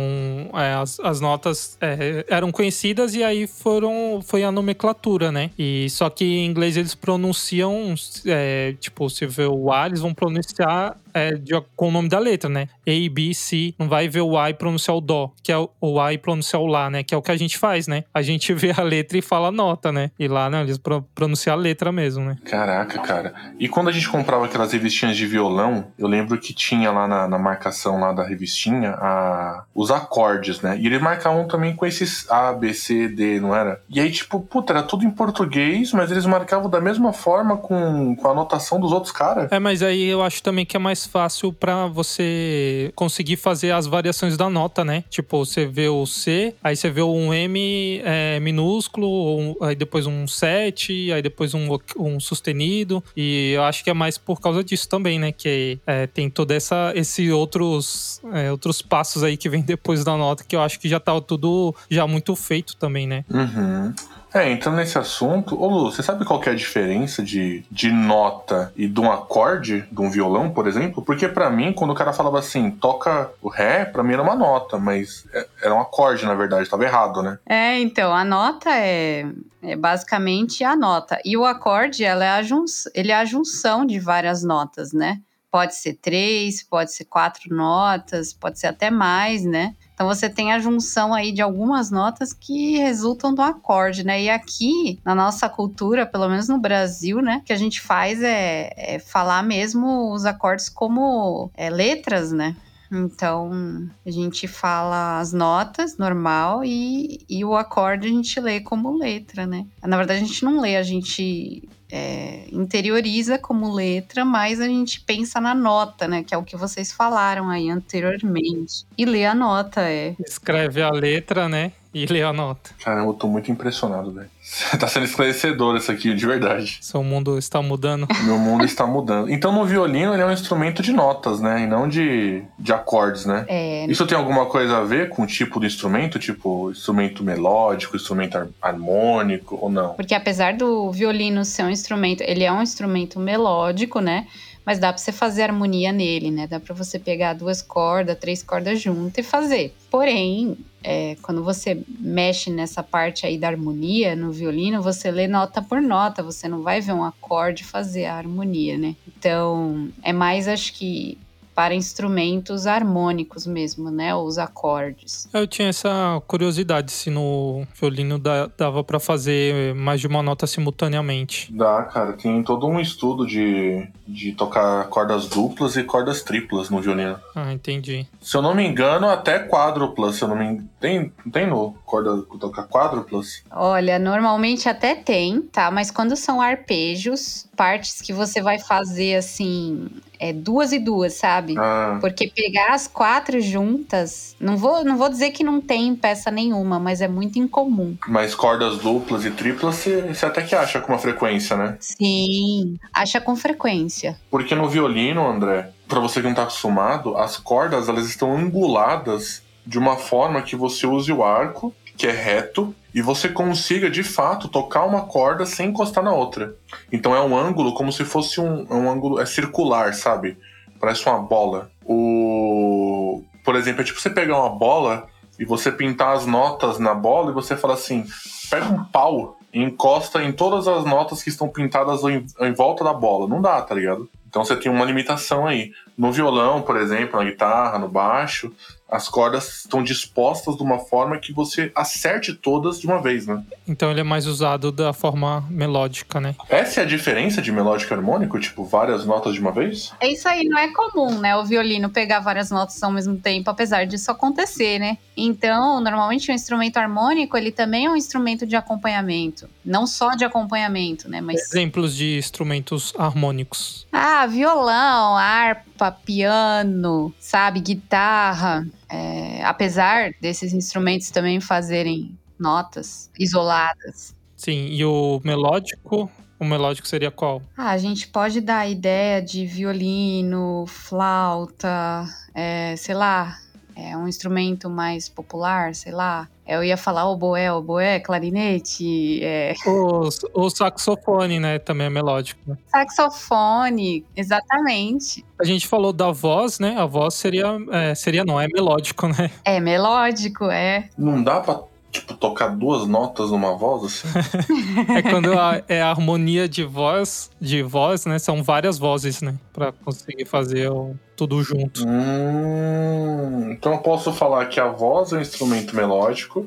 É, as, as notas é, eram conhecidas e aí foram. Foi a nomenclatura, né? E só que em inglês eles pronunciam. É, tipo, se vê o A, eles vão pronunciar é, de, com o nome da letra, né? A, B, C. Não vai ver o A e pronunciar o Dó, que é o, o A e pronunciar o Lá, né? Que é o que a gente faz, né? A gente vê a letra e fala nota, né? E lá, né? Eles pro, pronunciam a letra mesmo, né? Caraca, cara. E quando a gente comprava aquelas revistinhas de violão, eu lembro que tinha lá na, na marcação lá da revistinha a, os acordes, né? E eles marcavam também com esses A, B, C, D, não era? E aí, tipo, puta, era tudo em português, mas eles marcavam da mesma forma com, com a anotação dos outros caras. É, mas aí eu acho também que é mais fácil para você conseguir fazer as variações da nota, né? Tipo, você vê o C, aí você vê um M é, minúsculo, aí depois um 7, aí depois um, um sustenido. E eu acho que é mais por causa disso também, né? Que é, tem toda essa esses outros é, outros passos aí que vem depois da nota que eu acho que já tá tudo já muito feito também, né? Uhum. É, entrando nesse assunto, ô Lu, você sabe qual é a diferença de, de nota e de um acorde, de um violão, por exemplo? Porque para mim, quando o cara falava assim, toca o Ré, pra mim era uma nota, mas é, era um acorde, na verdade, tava errado, né? É, então, a nota é, é basicamente a nota. E o acorde, ela é a junção, ele é a junção de várias notas, né? Pode ser três, pode ser quatro notas, pode ser até mais, né? Então você tem a junção aí de algumas notas que resultam do acorde, né? E aqui, na nossa cultura, pelo menos no Brasil, né? O que a gente faz é, é falar mesmo os acordes como é, letras, né? Então, a gente fala as notas normal e, e o acorde a gente lê como letra, né? Na verdade, a gente não lê, a gente é, interioriza como letra, mas a gente pensa na nota, né? Que é o que vocês falaram aí anteriormente. E lê a nota, é. Escreve a letra, né? E lê a nota. Caramba, eu tô muito impressionado, velho. tá sendo esclarecedor isso aqui, de verdade. Seu mundo está mudando. Meu mundo está mudando. Então, no violino, ele é um instrumento de notas, né? E não de, de acordes, né? É. Isso tem alguma coisa a ver com o tipo do instrumento? Tipo, instrumento melódico, instrumento har- harmônico ou não? Porque apesar do violino ser um instrumento, ele é um instrumento melódico, né? Mas dá pra você fazer harmonia nele, né? Dá pra você pegar duas cordas, três cordas juntas e fazer. Porém, é, quando você mexe nessa parte aí da harmonia no violino, você lê nota por nota, você não vai ver um acorde fazer a harmonia, né? Então, é mais, acho que, para instrumentos harmônicos mesmo, né? Os acordes. Eu tinha essa curiosidade se no violino dava pra fazer mais de uma nota simultaneamente. Dá, cara. Tem todo um estudo de, de tocar cordas duplas e cordas triplas no violino. Ah, entendi. Se eu não me engano, até quádruplas. Se eu não me engano. Tem, tem no corda tocar quádruplas? Olha, normalmente até tem, tá? Mas quando são arpejos, partes que você vai fazer assim, é duas e duas, sabe? Ah, Porque pegar as quatro juntas, não vou, não vou dizer que não tem peça nenhuma, mas é muito incomum. mas cordas duplas e triplas você até que acha com uma frequência, né? Sim, acha com frequência. Porque no violino, André, pra você que não tá acostumado, as cordas elas estão anguladas de uma forma que você use o arco, que é reto, e você consiga de fato tocar uma corda sem encostar na outra. Então é um ângulo como se fosse um, é um ângulo é circular, sabe? Parece uma bola. O por exemplo, é tipo você pegar uma bola e você pintar as notas na bola e você fala assim: pega um pau e encosta em todas as notas que estão pintadas em, em volta da bola. Não dá, tá ligado? Então você tem uma limitação aí. No violão, por exemplo, na guitarra, no baixo, as cordas estão dispostas de uma forma que você acerte todas de uma vez, né? Então ele é mais usado da forma melódica, né? Essa é a diferença de melódico e harmônico? Tipo, várias notas de uma vez? É isso aí, não é comum, né? O violino pegar várias notas ao mesmo tempo, apesar disso acontecer, né? Então, normalmente o instrumento harmônico, ele também é um instrumento de acompanhamento. Não só de acompanhamento, né? Mas Exemplos de instrumentos harmônicos. Ah, violão, harpa, piano, sabe, guitarra. É, apesar desses instrumentos também fazerem notas isoladas. Sim, e o melódico, o melódico seria qual? Ah, a gente pode dar a ideia de violino, flauta, é, sei lá, é um instrumento mais popular, sei lá. Eu ia falar oboé, oboé, clarinete, é, O, o saxofone, né? Também é melódico. né? saxofone, exatamente. A gente falou da voz, né? A voz seria. é, seria não, é melódico, né? É melódico, é. Não dá pra, tipo, tocar duas notas numa voz, assim? É quando a, é a harmonia de voz, de voz, né? São várias vozes, né? Pra conseguir fazer o- tudo junto. Hum, então eu posso falar que a voz é um instrumento melódico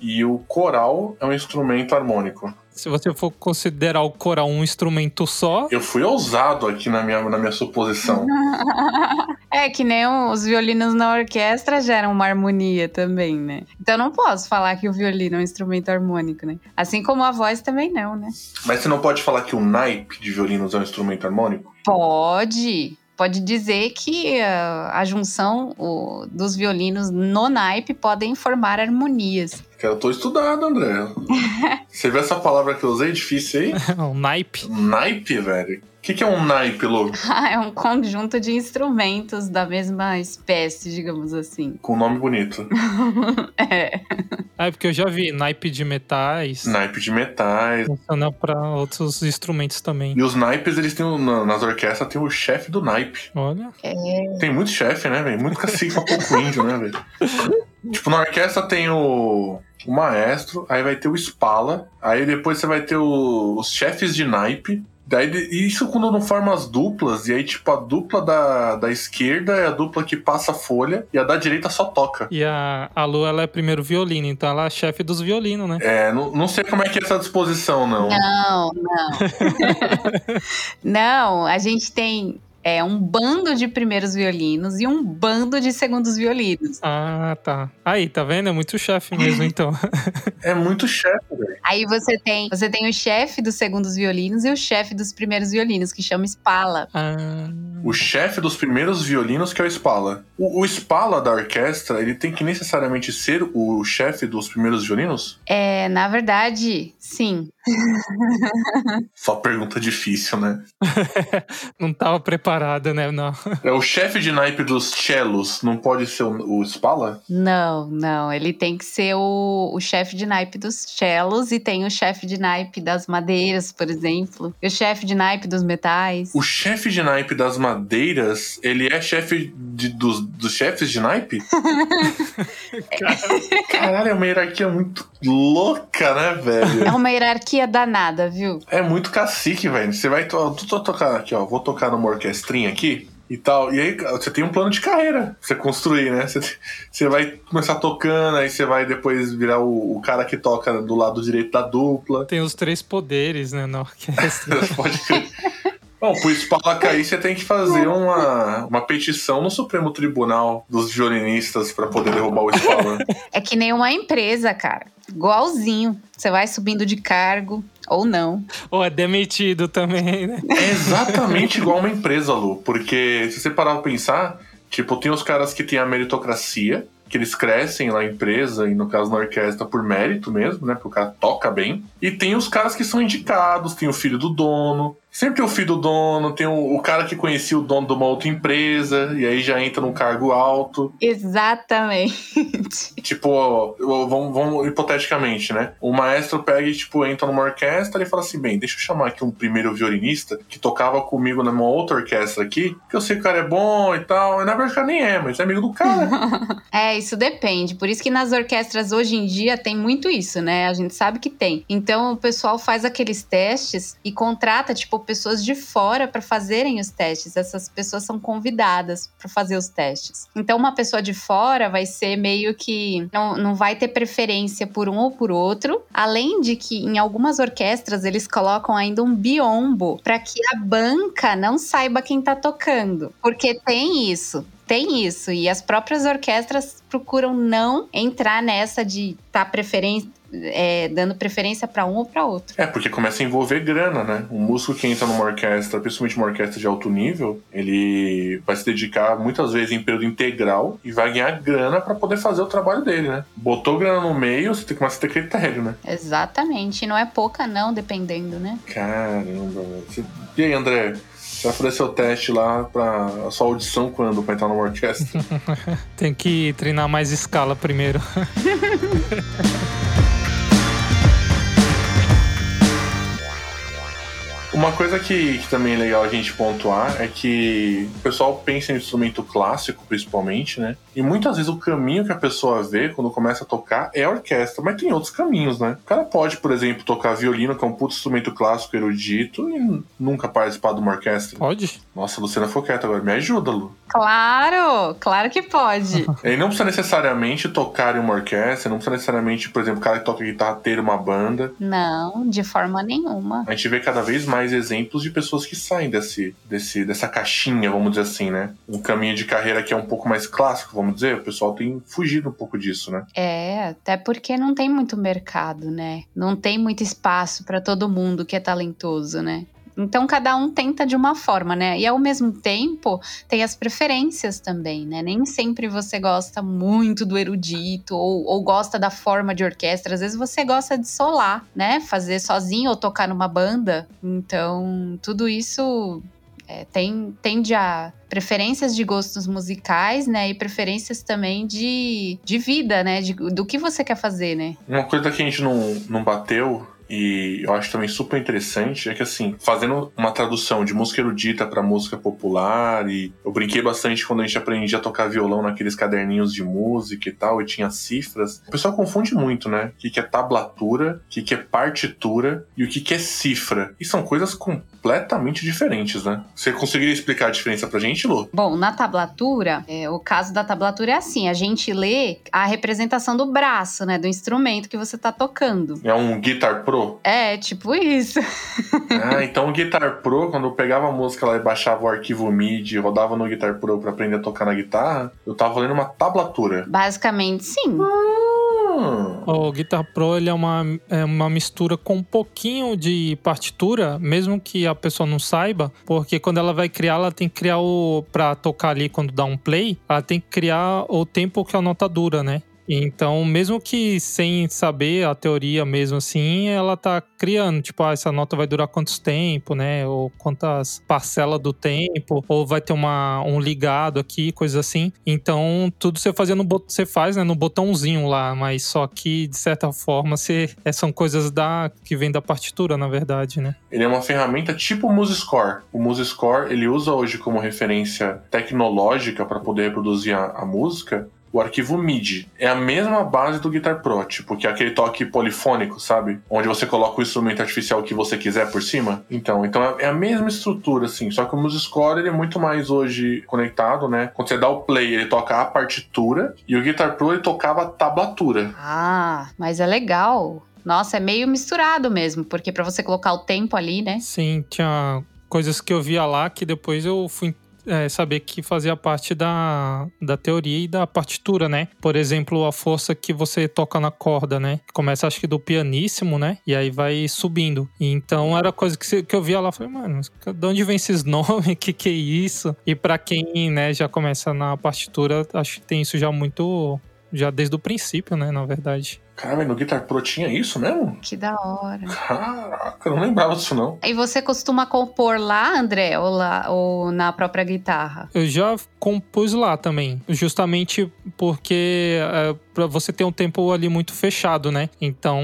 e o coral é um instrumento harmônico. Se você for considerar o coral um instrumento só, Eu fui ousado aqui na minha, na minha suposição. É que nem os violinos na orquestra geram uma harmonia também, né? Então eu não posso falar que o violino é um instrumento harmônico, né? Assim como a voz também não, né? Mas você não pode falar que o naipe de violinos é um instrumento harmônico? Pode. Pode dizer que ah, a junção o- dos violinos no naipe podem formar harmonias. Eu tô estudado, André. Você viu essa palavra que eu usei difícil aí? o naipe. Naipe, velho. Que, que é um naipe, Lu? é um conjunto de instrumentos da mesma espécie, digamos assim. Com nome bonito. é. É, porque eu já vi naipe de metais. Naipe de metais. Funciona pra outros instrumentos também. E os naipes, eles têm, na- nas orquestras, tem o chefe do naipe. Olha. Tem muito chefe, né, velho? Muito cacique pra pouco índio, né, velho? Tipo, na orquestra tem o, o maestro, aí vai ter o espala, aí depois você vai ter o- os chefes de naipe. Daí, isso quando não forma as duplas, e aí, tipo, a dupla da, da esquerda é a dupla que passa a folha, e a da direita só toca. E a, a Lu, ela é primeiro violino, então ela é chefe dos violinos, né? É, não, não sei como é que é essa disposição, não. Não, não. não, a gente tem é, um bando de primeiros violinos e um bando de segundos violinos. Ah, tá. Aí, tá vendo? É muito chefe mesmo, então. É muito chefe, velho. Aí você tem, você tem o chefe dos segundos violinos e o chefe dos primeiros violinos, que chama Spala. Ah, O chefe dos primeiros violinos que é o Spala. O, o Spala da orquestra, ele tem que necessariamente ser o chefe dos primeiros violinos? É, na verdade, sim. Só pergunta difícil, né? não tava preparada, né? Não. É o chefe de naipe dos cellos, não pode ser o, o Spala? Não, não. Ele tem que ser o, o chefe de naipe dos cellos e tem o chefe de naipe das madeiras, por exemplo. E o chefe de naipe dos metais. O chefe de naipe das madeiras, ele é chefe de- dos, dos chefes de naipe? Caralho, é uma hierarquia muito louca, né, velho? É uma hierarquia danada, viu? É muito cacique, velho. Você vai. to- Eu tô tocando aqui, ó. Vou tocar numa orquestrinha aqui e tal. E aí você tem um plano de carreira pra você construir, né? Você, você vai começar tocando, aí você vai depois virar o, o cara que toca do lado direito da dupla. Tem os três poderes, né, na orquestra. Pode crer. Bom, pro Spala cair, você tem que fazer uma, uma petição no Supremo Tribunal dos violinistas pra poder derrubar o Spala. É que nem uma empresa, cara. Igualzinho. Você vai subindo de cargo ou não. Ou é demitido também, né? É exatamente igual uma empresa, Lu. Porque se você parar pra pensar, tipo, tem os caras que têm a meritocracia, que eles crescem na empresa, e no caso na orquestra, por mérito mesmo, né? Porque o cara toca bem. E tem os caras que são indicados, tem o filho do dono. Sempre tem o filho do dono, tem o, o cara que conhecia o dono de uma outra empresa, e aí já entra num cargo alto. Exatamente. Tipo, ó, vamos, vamos hipoteticamente, né? O maestro pega e, tipo, entra numa orquestra e fala assim: bem, deixa eu chamar aqui um primeiro violinista que tocava comigo numa outra orquestra aqui, que eu sei que o cara é bom e tal. E na verdade o cara nem é, mas é amigo do cara. É, isso depende. Por isso que nas orquestras hoje em dia tem muito isso, né? A gente sabe que tem. Então o pessoal faz aqueles testes e contrata, tipo, pessoas de fora para fazerem os testes. Essas pessoas são convidadas para fazer os testes. Então uma pessoa de fora vai ser meio que. Não, não vai ter preferência por um ou por outro. Além de que em algumas orquestras eles colocam ainda um biombo para que a banca não saiba quem tá tocando. Porque tem isso. Tem isso, e as próprias orquestras procuram não entrar nessa de estar preferência, é, dando preferência para um ou para outro. É, porque começa a envolver grana, né? O músico que entra numa orquestra, principalmente uma orquestra de alto nível, ele vai se dedicar muitas vezes em período integral e vai ganhar grana pra poder fazer o trabalho dele, né? Botou grana no meio, você tem que começar a ter critério, né? Exatamente, e não é pouca não, dependendo, né? Caramba, velho. E aí, André? Você vai fazer seu teste lá pra a sua audição quando pra entrar numa orquestra? Tem que treinar mais escala primeiro. Uma coisa que, que também é legal a gente pontuar é que o pessoal pensa em instrumento clássico, principalmente, né? E muitas vezes o caminho que a pessoa vê quando começa a tocar é a orquestra, mas tem outros caminhos, né? O cara pode, por exemplo, tocar violino, que é um puto instrumento clássico erudito, e nunca participar de uma orquestra. Pode? Nossa, a Luciana ficou quieta agora. Me ajuda, Lu. Claro, claro que pode. Ele não precisa necessariamente tocar em uma orquestra, não precisa necessariamente, por exemplo, o cara que toca guitarra ter uma banda. não, de forma nenhuma. A gente vê cada vez mais exemplos de pessoas que saem desse, desse, dessa caixinha, vamos dizer assim, né? Um caminho de carreira que é um pouco mais clássico, vamos dizer. O pessoal tem fugido um pouco disso, né? É, até porque não tem muito mercado, né? Não tem muito espaço para todo mundo que é talentoso, né? Então cada um tenta de uma forma, né? E ao mesmo tempo tem as preferências também, né? Nem sempre você gosta muito do erudito ou, ou gosta da forma de orquestra. Às vezes você gosta de solar, né? Fazer sozinho ou tocar numa banda. Então tudo isso é, tem, tende a preferências de gostos musicais, né? E preferências também de, de vida, né? De, do que você quer fazer, né? Uma coisa que a gente não, não bateu e eu acho também super interessante é que, assim, fazendo uma tradução de música erudita para música popular, e eu brinquei bastante quando a gente aprendia a tocar violão naqueles caderninhos de música e tal, e tinha cifras. O pessoal confunde muito, né? O que é tablatura, o que é partitura e o que é cifra. E são coisas completamente diferentes, né? Você conseguiria explicar a diferença pra gente, Lu? Bom, na tablatura, é, o caso da tablatura é assim: a gente lê a representação do braço, né? Do instrumento que você tá tocando. É um Guitar Pro Pro? É, tipo isso. ah, então o Guitar Pro, quando eu pegava a música lá e baixava o arquivo MIDI, rodava no Guitar Pro pra aprender a tocar na guitarra, eu tava lendo uma tablatura. Basicamente, sim. Ah. O Guitar Pro ele é uma, é uma mistura com um pouquinho de partitura, mesmo que a pessoa não saiba, porque quando ela vai criar, ela tem que criar o. pra tocar ali quando dá um play, ela tem que criar o tempo que a nota dura, né? Então, mesmo que sem saber a teoria mesmo assim, ela tá criando, tipo, ah, essa nota vai durar quantos tempo, né? Ou quantas parcelas do tempo, ou vai ter uma, um ligado aqui, coisas assim. Então, tudo você fazia no você faz, né, no botãozinho lá, mas só que de certa forma você, é, são coisas da que vem da partitura, na verdade, né? Ele é uma ferramenta tipo o MuseScore. O MuseScore, ele usa hoje como referência tecnológica para poder reproduzir a, a música, o arquivo MIDI. É a mesma base do Guitar Pro, tipo, que é aquele toque polifônico, sabe? Onde você coloca o instrumento artificial que você quiser por cima. Então, então é a mesma estrutura, assim. Só que o MuseScore ele é muito mais hoje conectado, né? Quando você dá o play, ele toca a partitura e o Guitar Pro ele tocava a tablatura. Ah, mas é legal. Nossa, é meio misturado mesmo, porque para você colocar o tempo ali, né? Sim, tinha coisas que eu via lá que depois eu fui é, saber que fazia parte da, da teoria e da partitura, né? Por exemplo, a força que você toca na corda, né? Começa, acho que do pianíssimo, né? E aí vai subindo. Então era coisa que, que eu via lá, falei, mano, de onde vem esses nomes? que que é isso? E para quem, né, já começa na partitura, acho que tem isso já muito já desde o princípio, né, na verdade. Caramba, no Guitar Pro tinha isso mesmo? Que da hora. Caraca, eu não lembrava disso não. E você costuma compor lá, André, ou, lá, ou na própria guitarra? Eu já compus lá também, justamente porque é, para você ter um tempo ali muito fechado, né? Então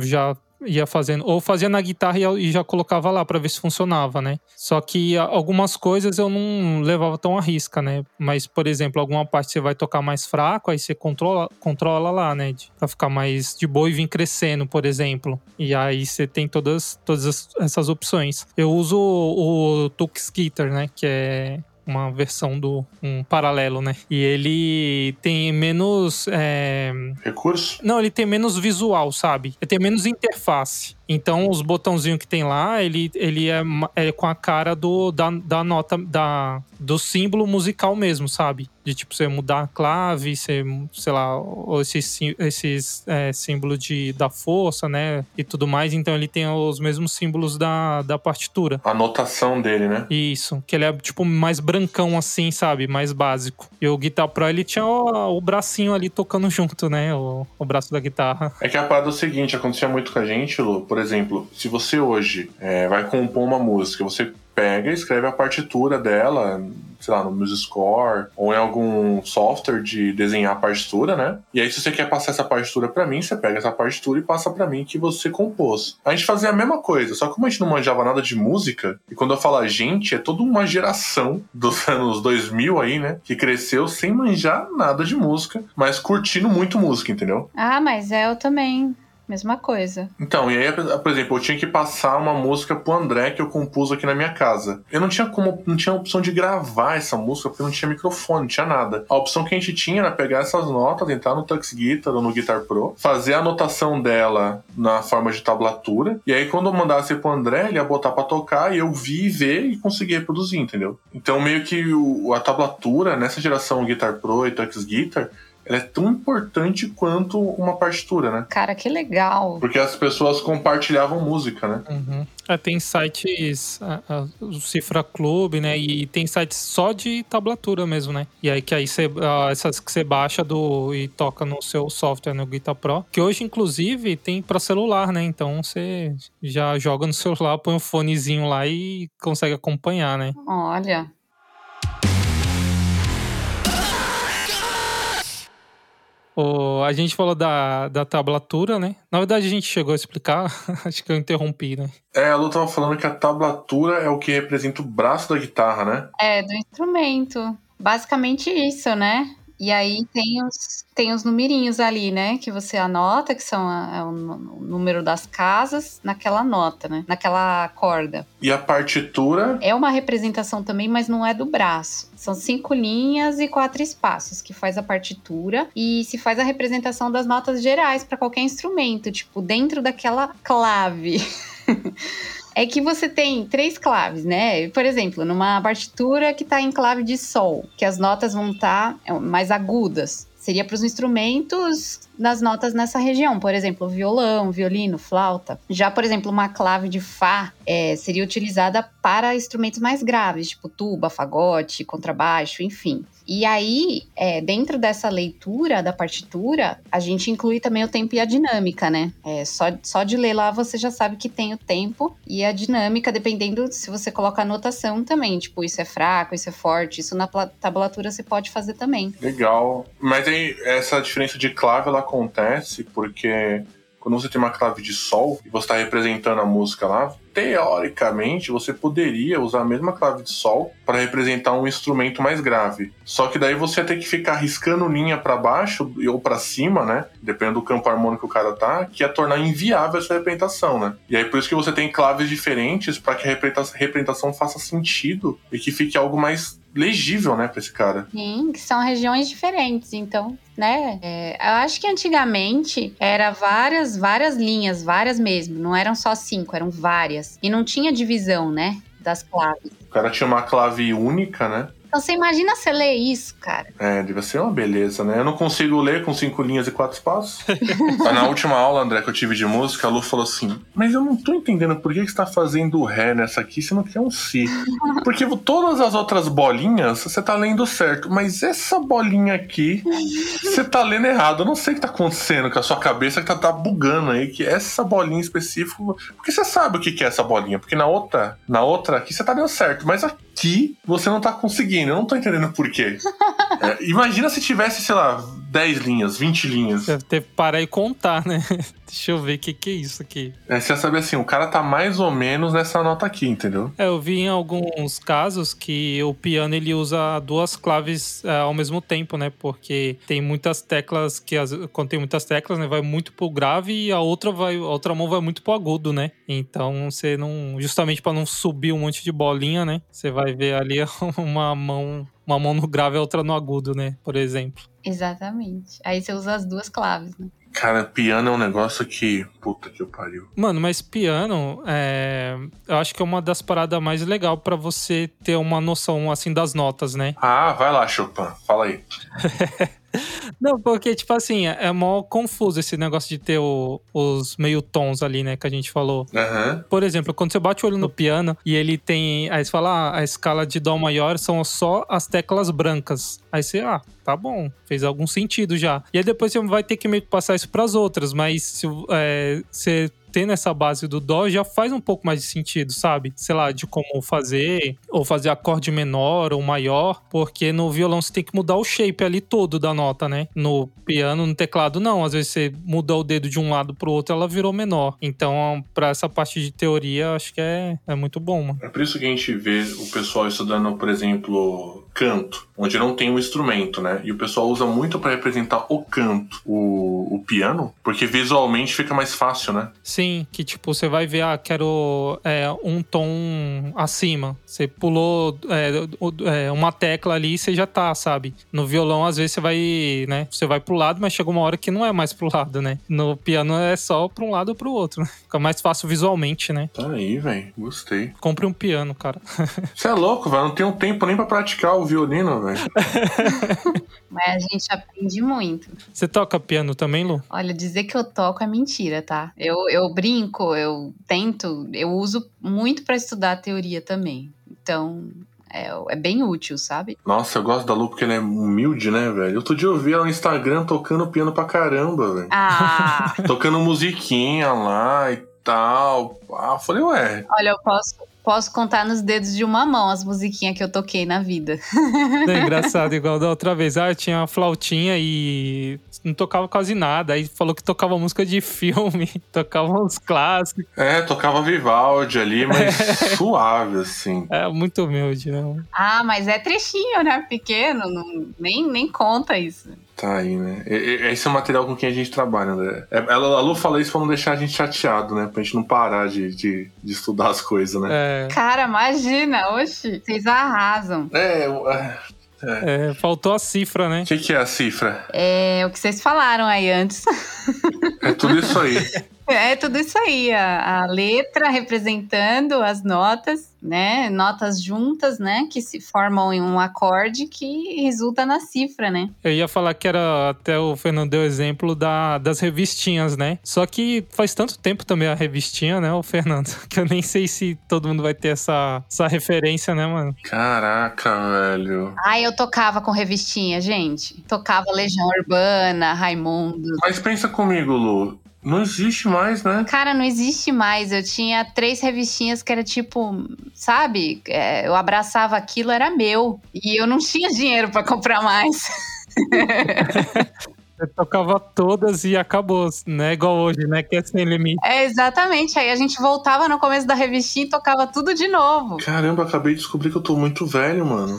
já ia fazendo, ou fazia na guitarra e já colocava lá para ver se funcionava, né? Só que algumas coisas eu não levava tão à risca, né? Mas, por exemplo, alguma parte você vai tocar mais fraco, aí você controla, controla lá, né? Pra ficar mais de boa e vir crescendo, por exemplo. E aí você tem todas, todas essas opções. Eu uso o, o Guitar, né? Que é uma versão do um paralelo, né? E ele tem menos é... recurso. Não, ele tem menos visual, sabe? Ele tem menos interface. Então, os botãozinhos que tem lá, ele, ele é, é com a cara do, da, da nota, da, do símbolo musical mesmo, sabe? De tipo, você mudar a clave, você, sei lá, esses, esses é, símbolos de, da força, né? E tudo mais. Então, ele tem os mesmos símbolos da, da partitura. A notação dele, né? Isso. Que ele é, tipo, mais brancão assim, sabe? Mais básico. E o Guitar Pro, ele tinha o, o bracinho ali tocando junto, né? O, o braço da guitarra. É que a parada é o seguinte, acontecia muito com a gente, Lu, por por exemplo, se você hoje é, vai compor uma música, você pega e escreve a partitura dela, sei lá, no MuseScore ou em algum software de desenhar a partitura, né? E aí, se você quer passar essa partitura para mim, você pega essa partitura e passa para mim que você compôs. A gente fazia a mesma coisa, só que como a gente não manjava nada de música, e quando eu falo a gente, é toda uma geração dos anos 2000 aí, né? Que cresceu sem manjar nada de música, mas curtindo muito música, entendeu? Ah, mas é eu também. Mesma coisa. Então, e aí, por exemplo, eu tinha que passar uma música pro André que eu compus aqui na minha casa. Eu não tinha como, não tinha opção de gravar essa música porque não tinha microfone, não tinha nada. A opção que a gente tinha era pegar essas notas, entrar no Tux Guitar ou no Guitar Pro, fazer a anotação dela na forma de tablatura, e aí quando eu mandasse pro André, ele ia botar pra tocar e eu vi, ver e conseguir reproduzir, entendeu? Então, meio que o, a tablatura, nessa geração Guitar Pro e Tux Guitar, ela é tão importante quanto uma partitura, né? Cara, que legal. Porque as pessoas compartilhavam música, né? Uhum. É, tem sites, a, a, o Cifra Club, né? E tem sites só de tablatura mesmo, né? E aí que aí você, essas que você baixa do e toca no seu software, no Guitar Pro. Que hoje, inclusive, tem para celular, né? Então você já joga no celular, põe um fonezinho lá e consegue acompanhar, né? Olha, O, a gente falou da, da tablatura, né? Na verdade, a gente chegou a explicar, acho que eu interrompi, né? É, a Lu tava falando que a tablatura é o que representa o braço da guitarra, né? É, do instrumento. Basicamente isso, né? E aí tem os, tem os numerinhos ali, né? Que você anota, que são a, é o, o número das casas naquela nota, né? Naquela corda. E a partitura? É uma representação também, mas não é do braço. São cinco linhas e quatro espaços que faz a partitura e se faz a representação das notas gerais para qualquer instrumento, tipo dentro daquela clave. é que você tem três claves, né? Por exemplo, numa partitura que está em clave de sol, que as notas vão estar tá mais agudas. Seria para os instrumentos nas notas nessa região, por exemplo, violão, violino, flauta. Já, por exemplo, uma clave de Fá é, seria utilizada para instrumentos mais graves, tipo tuba, fagote, contrabaixo, enfim. E aí, é, dentro dessa leitura da partitura, a gente inclui também o tempo e a dinâmica, né? É, só, só de ler lá você já sabe que tem o tempo e a dinâmica, dependendo se você coloca a notação também. Tipo, isso é fraco, isso é forte, isso na tablatura você pode fazer também. Legal. Mas aí, essa diferença de clave, ela acontece porque quando você tem uma clave de sol e você está representando a música lá, teoricamente você poderia usar a mesma clave de sol para representar um instrumento mais grave. Só que daí você ter que ficar riscando linha para baixo ou para cima, né? Dependendo do campo harmônico que o cara tá, que ia tornar inviável essa representação, né? E aí por isso que você tem claves diferentes para que a representação faça sentido e que fique algo mais legível, né, pra esse cara. Sim, que são regiões diferentes, então, né? É, eu acho que antigamente era várias, várias linhas, várias mesmo, não eram só cinco, eram várias. E não tinha divisão, né, das claves. O cara tinha uma clave única, né? Então você imagina você ler isso, cara. É, deve ser uma beleza, né? Eu não consigo ler com cinco linhas e quatro espaços. Na última aula, André, que eu tive de música, a Lu falou assim: Mas eu não tô entendendo por que, você tá fazendo Ré nessa aqui se não quer um Si. Porque todas as outras bolinhas você tá lendo certo, mas essa bolinha aqui você tá lendo errado. Eu não sei o que tá acontecendo com a sua cabeça que tá, tá bugando aí, que essa bolinha específica. Porque você sabe o que é essa bolinha, porque na outra, na outra aqui você tá lendo certo, mas aqui você não tá conseguindo eu não tô entendendo por quê. É, imagina se tivesse, sei lá, 10 linhas, 20 linhas. Deve ter que parar e contar, né? Deixa eu ver o que, que é isso aqui. É, você ia saber assim, o cara tá mais ou menos nessa nota aqui, entendeu? É, eu vi em alguns casos que o piano ele usa duas claves é, ao mesmo tempo, né? Porque tem muitas teclas que, as, quando tem muitas teclas, né, vai muito pro grave e a outra vai, a outra mão vai muito pro agudo, né? Então você não, justamente para não subir um monte de bolinha, né? Você vai ver ali uma mão uma mão no grave e outra no agudo, né? Por exemplo. Exatamente. Aí você usa as duas claves, né? Cara, piano é um negócio que. Puta que pariu. Mano, mas piano, é... eu acho que é uma das paradas mais legais para você ter uma noção, assim, das notas, né? Ah, vai lá, Chopin. Fala aí. Não, porque, tipo assim, é, é mó confuso esse negócio de ter o, os meio tons ali, né, que a gente falou. Uhum. Por exemplo, quando você bate o olho no piano e ele tem. Aí você fala, ah, a escala de Dó maior são só as teclas brancas. Aí você, ah, tá bom, fez algum sentido já. E aí depois você vai ter que meio que passar isso pras outras, mas se é, você tendo essa base do dó já faz um pouco mais de sentido, sabe? Sei lá, de como fazer, ou fazer acorde menor ou maior, porque no violão você tem que mudar o shape ali todo da nota, né? No piano, no teclado, não. Às vezes você muda o dedo de um lado pro outro, ela virou menor. Então, para essa parte de teoria, acho que é, é muito bom, mano. É por isso que a gente vê o pessoal estudando, por exemplo, canto, onde não tem um instrumento, né? E o pessoal usa muito para representar o canto, o, o piano, porque visualmente fica mais fácil, né? Sim, que tipo, você vai ver, ah, quero é, um tom acima. Você pulou é, é, uma tecla ali e você já tá, sabe? No violão, às vezes, você vai, né? Você vai pro lado, mas chega uma hora que não é mais pro lado, né? No piano é só pra um lado ou pro outro. Né? Fica mais fácil visualmente, né? Tá aí, velho. Gostei. Compre um piano, cara. Você é louco, velho. Não tenho tempo nem pra praticar o violino, velho. Mas a gente aprende muito. Você toca piano também, Lu? Olha, dizer que eu toco é mentira, tá? Eu, eu brinco, eu tento, eu uso muito pra estudar teoria também. Então, é, é bem útil, sabe? Nossa, eu gosto da Lu porque ela é humilde, né, velho? Outro dia eu vi ela no Instagram tocando piano pra caramba, velho. Ah, Tocando musiquinha lá e tal. Ah, falei, ué, olha, eu posso, posso contar nos dedos de uma mão as musiquinhas que eu toquei na vida. É engraçado, igual da outra vez. Ah, eu tinha uma flautinha e não tocava quase nada. Aí falou que tocava música de filme, tocava uns clássicos. é, tocava Vivaldi ali, mas suave, assim. É muito humilde, né? Ah, mas é trechinho, né? Pequeno, não- nem, nem conta isso. Tá aí, né? Esse é o material com quem a gente trabalha, André. É, ela- A Lu fala isso pra não deixar a gente chateado, né? Pra gente não parar de, de, de estudar as coisas, né? É, Cara, imagina, oxe, vocês arrasam. É, eu- é. é, faltou a cifra, né? O que, que é a cifra? É o que vocês falaram aí antes. É tudo isso aí. É tudo isso aí, a, a letra representando as notas, né? Notas juntas, né? Que se formam em um acorde que resulta na cifra, né? Eu ia falar que era até o Fernando deu exemplo da, das revistinhas, né? Só que faz tanto tempo também a revistinha, né, o Fernando? Que eu nem sei se todo mundo vai ter essa, essa referência, né, mano? Caraca, velho. Ah, eu tocava com revistinha, gente. Tocava Legião Urbana, Raimundo. Mas pensa comigo, Lu. Não existe mais, né? Cara, não existe mais. Eu tinha três revistinhas que era tipo, sabe? É, eu abraçava aquilo, era meu. E eu não tinha dinheiro pra comprar mais. Você tocava todas e acabou, né? Igual hoje, né? Que é sem limite. É, exatamente. Aí a gente voltava no começo da revistinha e tocava tudo de novo. Caramba, acabei de descobrir que eu tô muito velho, mano.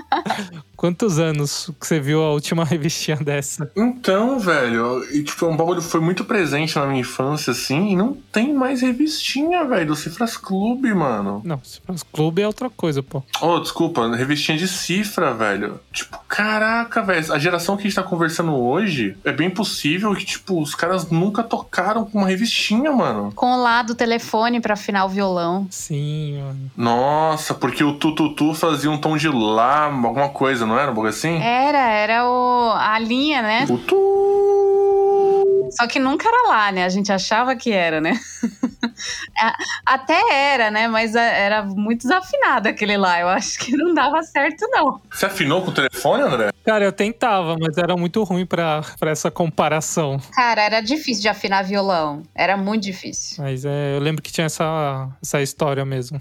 Quantos anos que você viu a última revistinha dessa? Então, velho, e tipo, é um bagulho que foi muito presente na minha infância, assim, e não tem mais revistinha, velho, do Cifras Clube, mano. Não, fosse clube é outra coisa, pô. Oh, desculpa, revistinha de cifra, velho. Tipo, caraca, velho, a geração que a gente tá conversando hoje, é bem possível que, tipo, os caras nunca tocaram com uma revistinha, mano. Com o lado do telefone pra afinar o violão. Sim, mano. Nossa, porque o tututu fazia um tom de lá, alguma coisa, não era? Um assim? Era, era o, a linha, né? O tu. Só que nunca era lá, né? A gente achava que era, né? Até era, né? Mas era muito desafinado aquele lá. Eu acho que não dava certo, não. Você afinou com o telefone, André? Cara, eu tentava, mas era muito ruim pra, pra essa comparação. Cara, era difícil de afinar violão. Era muito difícil. Mas é, eu lembro que tinha essa, essa história mesmo.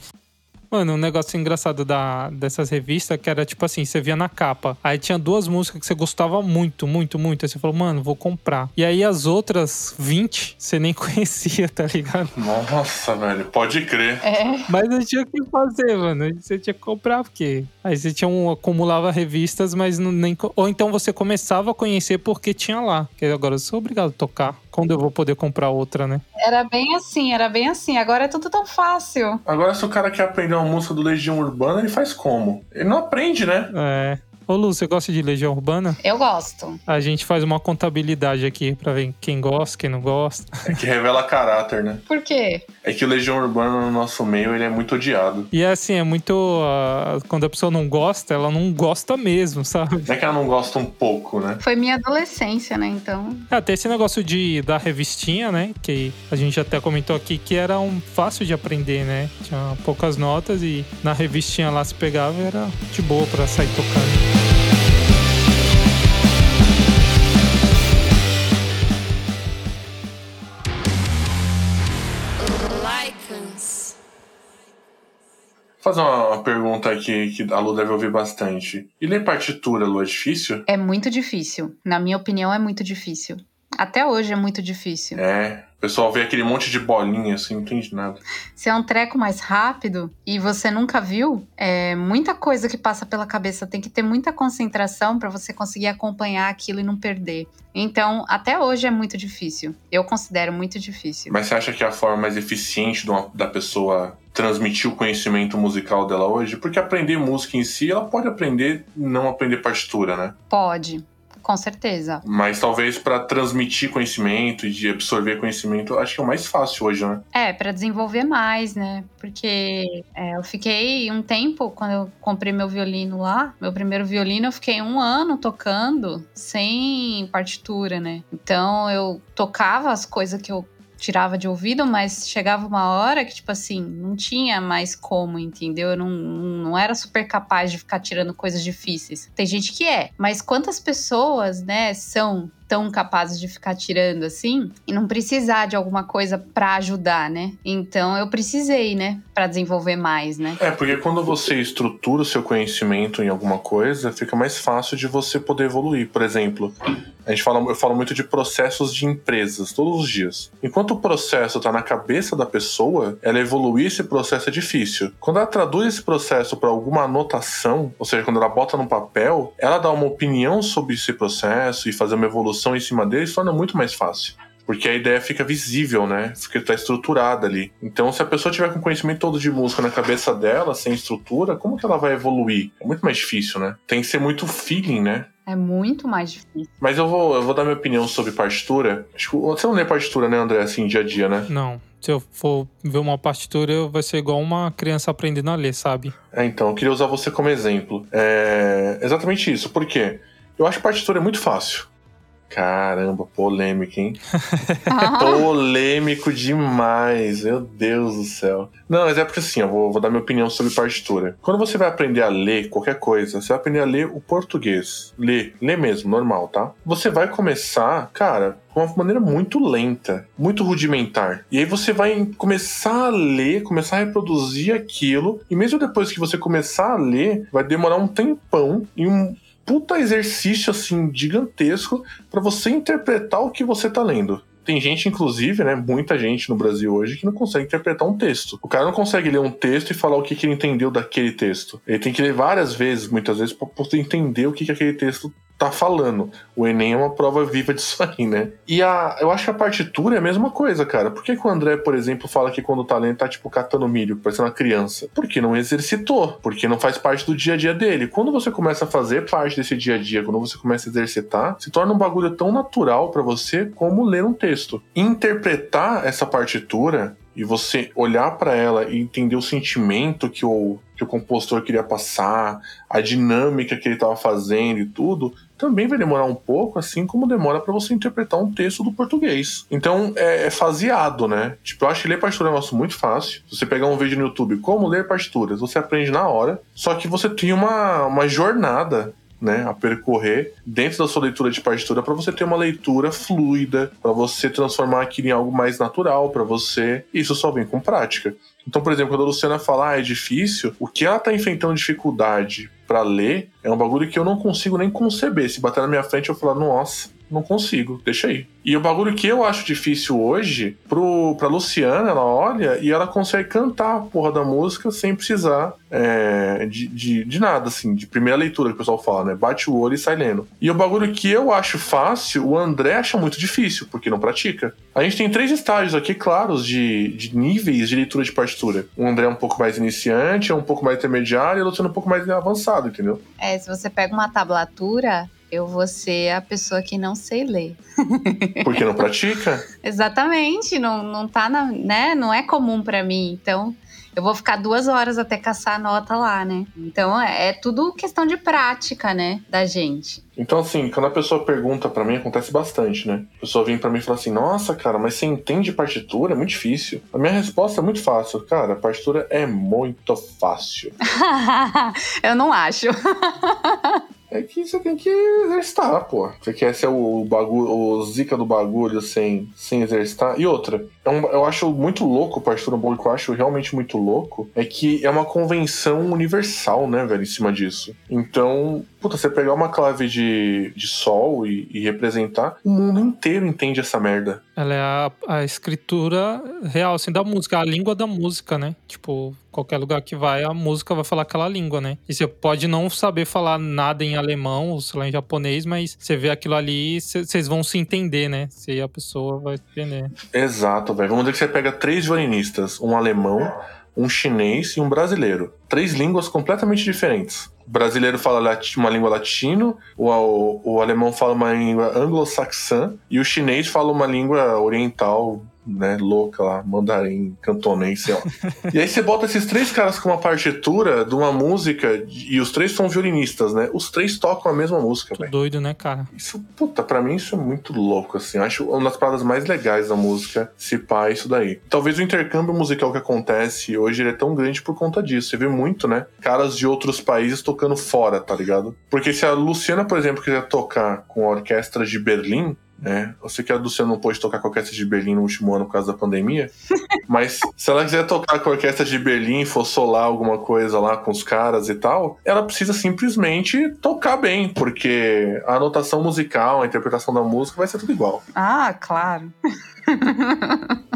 Mano, um negócio engraçado da, dessas revistas que era tipo assim, você via na capa. Aí tinha duas músicas que você gostava muito, muito, muito. Aí você falou, mano, vou comprar. E aí as outras 20 você nem conhecia, tá ligado? Nossa, velho, pode crer. É. Mas eu tinha que fazer, mano. Você tinha que comprar, porque. Aí você tinha um, acumulava revistas, mas não, nem. Ou então você começava a conhecer porque tinha lá. Que agora eu sou obrigado a tocar. Quando eu vou poder comprar outra, né? Era bem assim, era bem assim. Agora é tudo tão fácil. Agora, se o cara quer aprender uma música do Legião Urbana, ele faz como? Ele não aprende, né? É. Ô, Lu, você gosta de Legião Urbana? Eu gosto. A gente faz uma contabilidade aqui pra ver quem gosta, quem não gosta. É que revela caráter, né? Por quê? É que o Legião Urbana no nosso meio, ele é muito odiado. E é assim, é muito. ah, quando a pessoa não gosta, ela não gosta mesmo, sabe? Não é que ela não gosta um pouco, né? Foi minha adolescência, né? Então. Ah, tem esse negócio de da revistinha, né? Que a gente até comentou aqui que era um fácil de aprender, né? Tinha poucas notas e na revistinha lá se pegava e era de boa pra sair tocando. Fazer uma, pergunta aqui que a Lu deve ouvir bastante. E ler partitura, Lu, é difícil? É muito difícil. Na minha opinião, é muito difícil. Até hoje é muito difícil. É. O pessoal vê aquele monte de bolinha assim, não entende nada. Se é um treco mais rápido e você nunca viu, é muita coisa que passa pela cabeça. Tem que ter muita concentração para você conseguir acompanhar aquilo e não perder. Então, até hoje é muito difícil. Eu considero muito difícil. Mas você acha que é a forma mais eficiente de uma- da pessoa transmitir o conhecimento musical dela hoje? Porque aprender música em si, ela pode aprender não aprender partitura, né? Pode. Com certeza. Mas talvez para transmitir conhecimento e de absorver conhecimento, acho que é o mais fácil hoje, né? É, para desenvolver mais, né? Porque é, eu fiquei um tempo, quando eu comprei meu violino lá, meu primeiro violino, eu fiquei um ano tocando sem partitura, né? Então eu tocava as coisas que eu tirava de ouvido, mas chegava uma hora que, tipo assim, não tinha mais como, entendeu? Eu não, não era super capaz de ficar tirando coisas difíceis. Tem gente que é, mas quantas pessoas, né, são tão capazes de ficar tirando assim e não precisar de alguma coisa para ajudar, né? Então eu precisei, né, para desenvolver mais, né? É, porque quando você estrutura o seu conhecimento em alguma coisa, fica mais fácil de você poder evoluir. Por exemplo, a gente fala, eu falo muito de processos de empresas todos os dias. Enquanto o processo está na cabeça da pessoa, ela evoluir esse processo é difícil. Quando ela traduz esse processo para alguma anotação, ou seja, quando ela bota no papel, ela dá uma opinião sobre esse processo e fazer uma evolução em cima dele se torna muito mais fácil. Porque a ideia fica visível, né? Fica tá estruturada ali. Então, se a pessoa tiver com conhecimento todo de música na cabeça dela, sem estrutura, como que ela vai evoluir? É muito mais difícil, né? Tem que ser muito feeling, né? É muito mais difícil. Mas eu vou, eu vou dar minha opinião sobre partitura. Acho que você não lê partitura, né, André, assim, dia a dia, né? Não. Se eu for ver uma partitura, vai ser igual uma criança aprendendo a ler, sabe? É, então, eu queria usar você como exemplo. É exatamente isso. Por quê? Eu acho que partitura é muito fácil. Caramba, polêmico, hein? polêmico demais, meu Deus do céu. Não, mas é porque assim, eu vou, vou, dar minha opinião sobre partitura. Quando você vai aprender a ler qualquer coisa, você vai aprender a ler o português. Ler, ler mesmo, normal, tá? Você vai começar, cara, de uma maneira muito lenta, muito rudimentar. E aí você vai começar a ler, começar a reproduzir aquilo, e mesmo depois que você começar a ler, vai demorar um tempão e um puta exercício assim gigantesco para você interpretar o que você tá lendo. Tem gente, inclusive, né, muita gente no Brasil hoje que não consegue interpretar um texto. O cara não consegue ler um texto e falar o que, que ele entendeu daquele texto. Ele tem que ler várias vezes, muitas vezes, para poder entender o que, que aquele texto tá falando. O Enem é uma prova viva disso aí, né? E a, eu acho que a partitura é a mesma coisa, cara. Por que, que o André, por exemplo, fala que quando tá lendo tá tipo catando milho, parecendo uma criança? Porque não exercitou, porque não faz parte do dia a dia dele. Quando você começa a fazer parte desse dia a dia, quando você começa a exercitar, se torna um bagulho tão natural para você como ler um texto. Interpretar essa partitura e você olhar para ela e entender o sentimento que o, que o compositor queria passar, a dinâmica que ele estava fazendo e tudo, também vai demorar um pouco, assim como demora para você interpretar um texto do português. Então é, é, faseado, né? Tipo, eu acho que ler partitura é um negócio muito fácil. Se você pegar um vídeo no YouTube, como ler partituras, você aprende na hora, só que você tem uma, uma jornada né, a percorrer dentro da sua leitura de partitura para você ter uma leitura fluida, para você transformar aquilo em algo mais natural para você. Isso só vem com prática. Então, por exemplo, quando a Luciana fala, ah, é difícil, o que ela tá enfrentando dificuldade para ler é um bagulho que eu não consigo nem conceber. Se bater na minha frente, eu falar, nossa, não consigo, deixa aí. E o bagulho que eu acho difícil hoje, pro, pra Luciana, ela olha e ela consegue cantar a porra da música sem precisar é, de, de, de, nada, assim, de primeira leitura que o pessoal fala, né? Bate o olho e sai lendo. E o bagulho que eu acho fácil, o André acha muito difícil, porque não pratica. A gente tem três estágios aqui claros de, de níveis de leitura de partitura. O André é um pouco mais iniciante, é um pouco mais intermediário e a Luciana é um pouco mais avançado, entendeu? É, se você pega uma tablatura, eu vou ser a pessoa que não sei ler. Porque não pratica? Exatamente, não, não tá na, né? Não é comum para mim. Então, eu vou ficar duas horas até caçar a nota lá, né? Então, é, é tudo questão de prática, né? Da gente. Então, assim, quando a pessoa pergunta para mim, acontece bastante, né? A pessoa vem para mim e fala assim: Nossa, cara, mas você entende partitura? É muito difícil. A minha resposta é muito fácil. Cara, a partitura é muito fácil. eu não acho. é que você tem que exercitar, pô. Você quer ser o, bagulho, o zica do bagulho sem, sem exercitar. E outra, é um, eu acho muito louco, partitura bom que eu acho realmente muito louco, é que é uma convenção universal, né, velho, em cima disso. Então, puta, você pegar uma clave de, de sol e, e representar, o mundo inteiro entende essa merda. Ela é a, a escritura real, assim, da música, a língua da música, né? Tipo, qualquer lugar que vai, a música vai falar aquela língua, né? E você pode não saber falar nada em alemão, ou sei lá, em japonês, mas você vê aquilo ali, vocês vão se entender, né? Se a pessoa vai entender. Exato, velho. Vamos dizer que você pega três violinistas, um alemão, um chinês e um brasileiro. Três línguas completamente diferentes. O brasileiro fala uma língua latino, o, o alemão fala uma língua anglo-saxã e o chinês fala uma língua oriental, né, louca lá, mandarim, cantonês, sei lá. e aí você bota esses três caras com uma partitura de uma música e os três são violinistas, né? Os três tocam a mesma música, velho. doido, né, cara? Isso, puta, pra mim isso é muito louco, assim. Eu Acho uma das paradas mais legais da música, se pá, é isso daí. Talvez o intercâmbio musical que acontece hoje é tão grande por conta disso. Você vê muito, né? Caras de outros países tocando fora, tá ligado? Porque se a Luciana, por exemplo, quiser tocar com a orquestra de Berlim, né? Eu sei que a Luciana não pôde tocar com a orquestra de Berlim no último ano por causa da pandemia, mas se ela quiser tocar com a orquestra de Berlim for solar alguma coisa lá com os caras e tal, ela precisa simplesmente tocar bem, porque a anotação musical, a interpretação da música vai ser tudo igual. Ah, claro.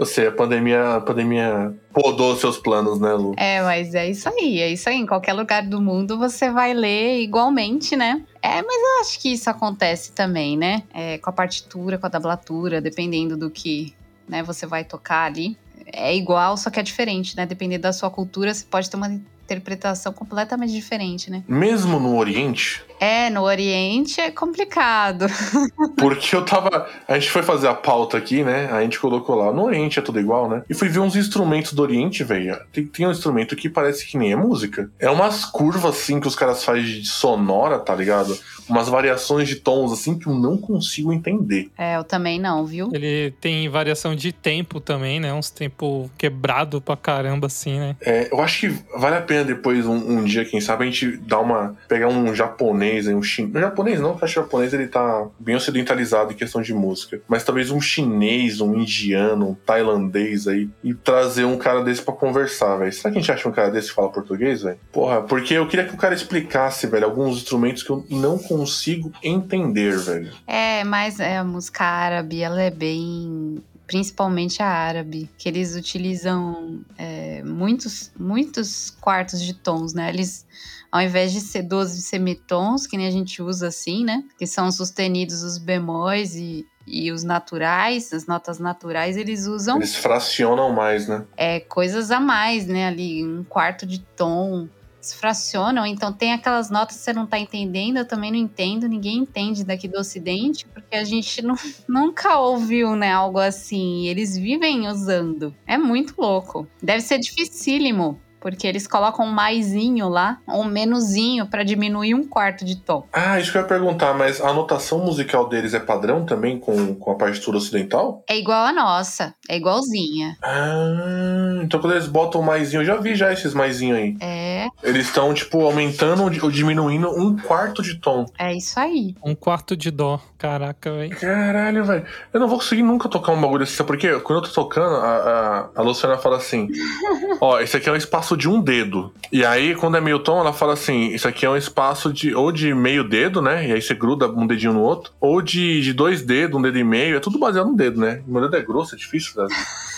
Sei, a pandemia, a pandemia podou seus planos, né, Lu? É, mas é isso aí, é isso aí. Em qualquer lugar do mundo você vai ler igualmente, né? É, mas eu acho que isso acontece também, né? É, com a partitura, com a tablatura, dependendo do que né, você vai tocar ali. É igual, só que é diferente, né? Dependendo da sua cultura, você pode ter uma interpretação completamente diferente, né? Mesmo no Oriente, É, no Oriente é complicado. Porque eu tava. A gente foi fazer a pauta aqui, né? A gente colocou lá. No Oriente é tudo igual, né? E fui ver uns instrumentos do Oriente, velho. Tem, tem um instrumento que parece que nem é música. É umas curvas assim que os caras fazem de sonora, tá ligado? Umas variações de tons assim que eu não consigo entender. É, eu também não, viu? Ele tem variação de tempo também, né? Uns tempo quebrado pra caramba, assim, né? É, eu acho que vale a pena depois, um, um dia, quem sabe, a gente dar uma. pegar um japonês, aí, um chinês. Japonês não, porque acho que o japonês ele tá bem ocidentalizado em questão de música. Mas talvez um chinês, um indiano, um tailandês aí, e trazer um cara desse pra conversar, velho. Será que a gente acha um cara desse que fala português, velho? Porra, porque eu queria que o cara explicasse, velho, alguns instrumentos que eu não consigo entender, velho. É, mas é, a música árabe, ela é bem. Principalmente a árabe, que eles utilizam é, muitos, muitos quartos de tons, né? Eles, ao invés de ser 12 semitons, que nem a gente usa assim, né? Que são os sustenidos, os bemóis e, e os naturais, as notas naturais, eles usam Eles fracionam mais, né? é, coisas a mais, né? Ali, um quarto de tom. Eles fracionam, então tem aquelas notas que você não tá entendendo, eu também não entendo, ninguém entende daqui do Ocidente, porque a gente não, nunca ouviu, né, algo assim. Eles vivem usando. É muito louco. Deve ser dificílimo, porque eles colocam um maisinho lá, ou um menuzinho, pra diminuir um quarto de tom. Ah, isso que eu ia perguntar, mas a notação musical deles é padrão também com, com a partitura ocidental? É igual a nossa, é igualzinha. Ah, então quando eles botam maisinho, eu já vi já esses maisinhos aí. É, Eles estão, tipo, aumentando ou diminuindo um quarto de tom. é isso aí. Um quarto de dó. Caraca, velho. Caralho, velho. Eu não vou conseguir nunca tocar um bagulho assim, sabe por quê? Quando eu tô tocando, a, a, a Luciana fala assim: Ó, esse aqui é um espaço de um dedo. E aí, quando é meio tom, ela fala assim: Isso aqui é um espaço de ou de meio dedo, né? E aí você gruda um dedinho no outro. Ou de, de dois dedos, um dedo e meio. É tudo baseado no dedo, né? Meu dedo é grosso, é difícil.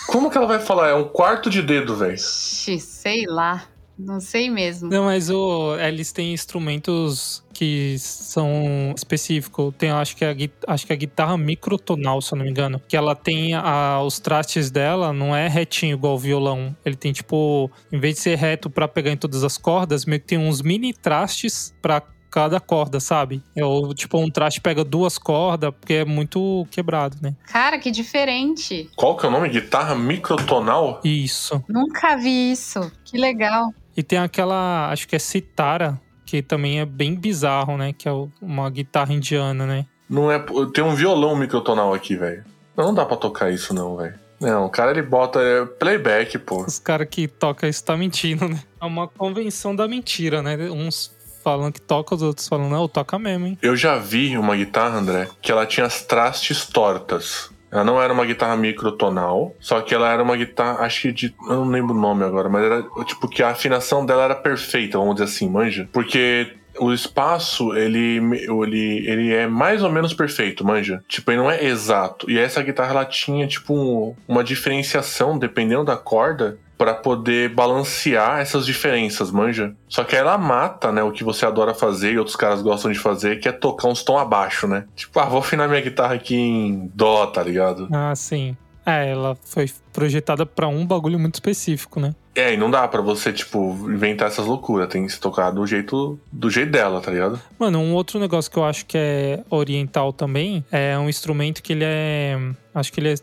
Como que ela vai falar? É um quarto de dedo, velho. Sei lá. Não sei mesmo. Não, mas o, eles têm instrumentos que são específicos. Tem, acho que, a, gui- acho que a guitarra microtonal, se eu não me engano. Que ela tem a- os trastes dela, não é retinho igual o violão. Ele tem, tipo, em vez de ser reto pra pegar em todas as cordas, meio que tem uns mini trastes pra cada corda, sabe? É o, tipo, um traste pega duas cordas, porque é muito quebrado, né? Cara, que diferente. Qual que é o nome? Guitarra microtonal? Isso. Nunca vi isso. Que legal. E tem aquela, acho que é citara, que também é bem bizarro, né? Que é uma guitarra indiana, né? Não é. Tem um violão microtonal aqui, velho. Não, não dá pra tocar isso, não, velho. Não, o cara ele bota é, playback, pô. Os caras que tocam isso tá mentindo, né? É uma convenção da mentira, né? Uns falando que toca, os outros falando, não, toca mesmo, hein? Eu já vi uma guitarra, André, que ela tinha as trastes tortas. Ela não era uma guitarra microtonal, só que ela era uma guitarra, acho que de. Eu não lembro o nome agora, mas era tipo que a afinação dela era perfeita, vamos dizer assim, manja. Porque o espaço, ele, ele, ele é mais ou menos perfeito, manja. Tipo, ele não é exato. E essa guitarra, ela tinha, tipo, um- uma diferenciação, dependendo da corda, Pra poder balancear essas diferenças, manja. Só que ela mata, né, o que você adora fazer e outros caras gostam de fazer, que é tocar uns tons abaixo, né? Tipo, ah, vou afinar minha guitarra aqui em dó, tá ligado? Ah, sim. É, ela foi projetada pra um bagulho muito específico, né? É, e não dá pra você, tipo, inventar essas loucuras. Tem que se tocar do jeito, do jeito dela, tá ligado? Mano, um outro negócio que eu acho que é oriental também é um instrumento que ele é. Acho que ele é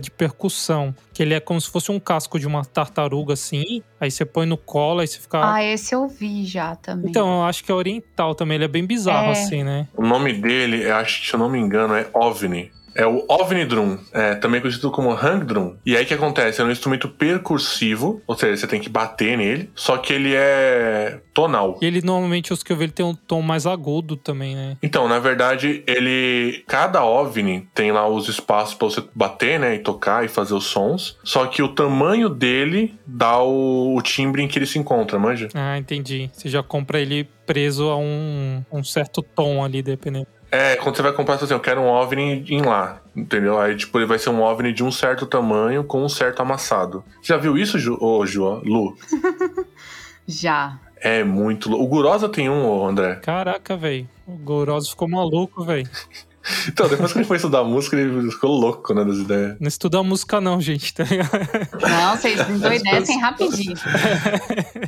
de percussão, que ele é como se fosse um casco de uma tartaruga assim, aí você põe no colo, aí você fica Ah, esse eu vi já também. Então, eu acho que é oriental também, ele é bem bizarro É. assim, né? O nome dele, eu acho que, se eu não me engano, é OVNI. É o OVNI Drum, é, também conhecido como Hang Drum. E aí o que acontece? É um instrumento percursivo, ou seja, você tem que bater nele, só que ele é tonal. E ele normalmente os que eu vi ele tem um tom mais agudo também, né? Então, na verdade, ele. Cada OVNI tem lá os espaços pra você bater, né? E tocar e fazer os sons. Só que o tamanho dele dá o, o timbre em que ele se encontra, manja? Ah, entendi. Você já compra ele preso a um, um certo tom ali, dependendo. É, quando você vai comprar, você assim, eu quero um OVNI em lá, entendeu? Aí, tipo, ele vai ser um OVNI de um certo tamanho com um certo amassado. Você já viu isso, Ju, ô, Ju, Lu? Já. É muito louco. O Gurosa tem um, ô, André. Caraca, velho. O Goroso ficou maluco, velho. Então, depois que ele foi estudar música, ele ficou louco, né, das ideias. Não estuda música não, gente, tá ligado? Não, vocês endoidecem rapidinho.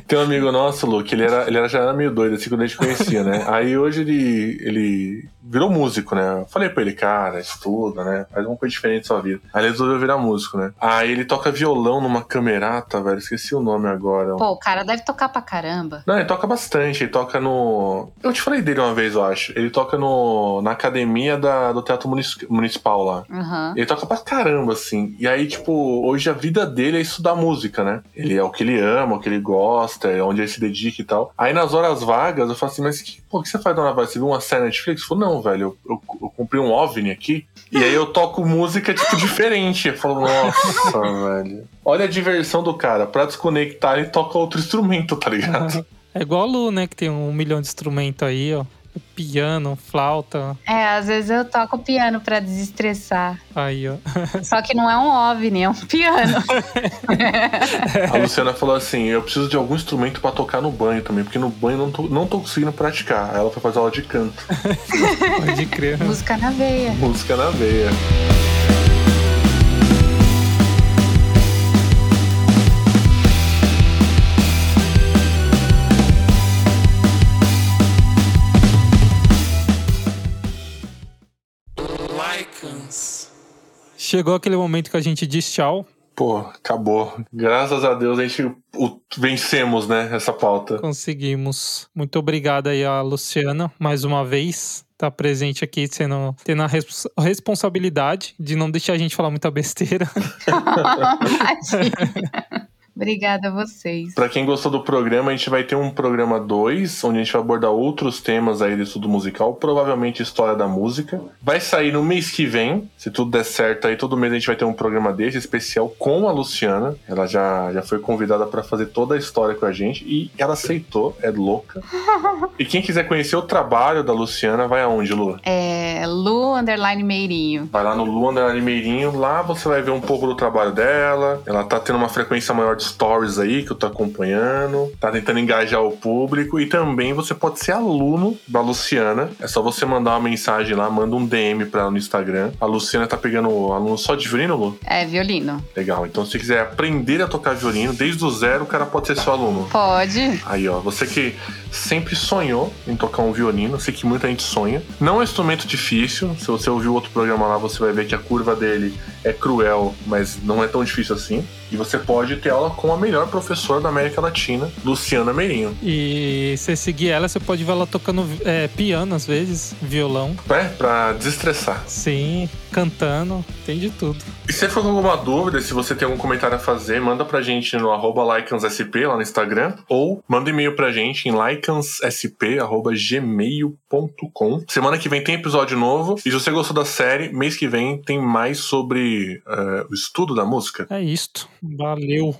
Tem um amigo nosso, Lu, que ele, era, ele era, já era meio doido, assim, quando a gente conhecia, né? Aí hoje ele, ele virou músico, né? Eu falei pra ele, cara, estuda, né? Faz uma coisa diferente da sua vida. Aí ele resolveu virar músico, né? Aí ele toca violão numa camerata, velho, esqueci o nome agora. Pô, o cara deve tocar pra caramba. Não, ele toca bastante, ele toca no. Eu te falei dele uma vez, eu acho. Ele toca no na academia da, do Teatro Munici- Municipal lá. Aham. Ele toca pra caramba, assim. E aí, tipo, hoje a vida dele é estudar música, né? Ele é o que ele ama, o que ele gosta, é onde ele se dedica e tal. Aí nas horas vagas, eu falo assim, mas que, pô, o que você faz na hora vaga? Você viu uma série na Netflix? Eu falo, não, velho, eu, eu, eu comprei um OVNI aqui. E aí eu toco música, tipo, diferente. Eu falo, nossa, velho. Olha a diversão do cara. Pra desconectar, ele toca outro instrumento, tá ligado? É igual a Lu, né? Que tem um milhão de instrumentos aí, ó. Piano, flauta, É, às vezes eu toco piano pra desestressar. aí, ó. Só que não é um OVNI, é um piano. A Luciana falou assim: eu preciso de algum instrumento pra tocar no banho também, porque no banho não tô, não tô conseguindo praticar. Aí ela foi fazer aula de canto. Pode crer. Música na veia. Música na veia. Chegou aquele momento que a gente diz tchau. Pô, acabou. Graças a Deus a gente o- vencemos, né, essa pauta. Conseguimos. Muito obrigado aí a Luciana, mais uma vez. Tá presente aqui, sendo, tendo a res- responsabilidade de não deixar a gente falar muita besteira. Obrigada a vocês. Pra quem gostou do programa, a gente vai ter um programa 2, onde a gente vai abordar outros temas aí do estudo musical, provavelmente história da música. Vai sair no mês que vem, se tudo der certo aí, todo mês a gente vai ter um programa desse especial com a Luciana. Ela já, já foi convidada pra fazer toda a história com a gente e ela aceitou, é louca. E quem quiser conhecer o trabalho da Luciana, vai aonde, Lu? É Lu Underline Meirinho. Vai lá no Lu Underline Meirinho, lá você vai ver um pouco do trabalho dela. Ela tá tendo uma frequência maior de stories aí que eu tô acompanhando. Tá tentando engajar o público. E também você pode ser aluno da Luciana. É só você mandar uma mensagem lá, manda um DM pra ela no Instagram. A Luciana tá pegando aluno só de violino, Lu? É violino. Legal. Então se você quiser aprender a tocar violino, desde o zero, o cara pode ser seu aluno. Pode. Aí, ó, você que sempre sonhou em tocar um violino, sei que muita gente sonha. Não é um instrumento difícil. Se você ouvir o outro programa lá, você vai ver que a curva dele é cruel, mas não é tão difícil assim. E você pode ter aula com a melhor professora da América Latina, Luciana Meirinho. E se seguir ela, você pode ver ela tocando é, piano às vezes, violão. Né? Pra desestressar. Sim, cantando, tem de tudo. E se você for com alguma dúvida, se você tem algum comentário a fazer, manda pra gente no arroba lycanssp lá no Instagram, ou manda e-mail pra gente em lycanssp.gmail.com. Semana que vem tem episódio novo, e se você gostou da série, mês que vem tem mais sobre eh, o estudo da música. É isto. Valeu.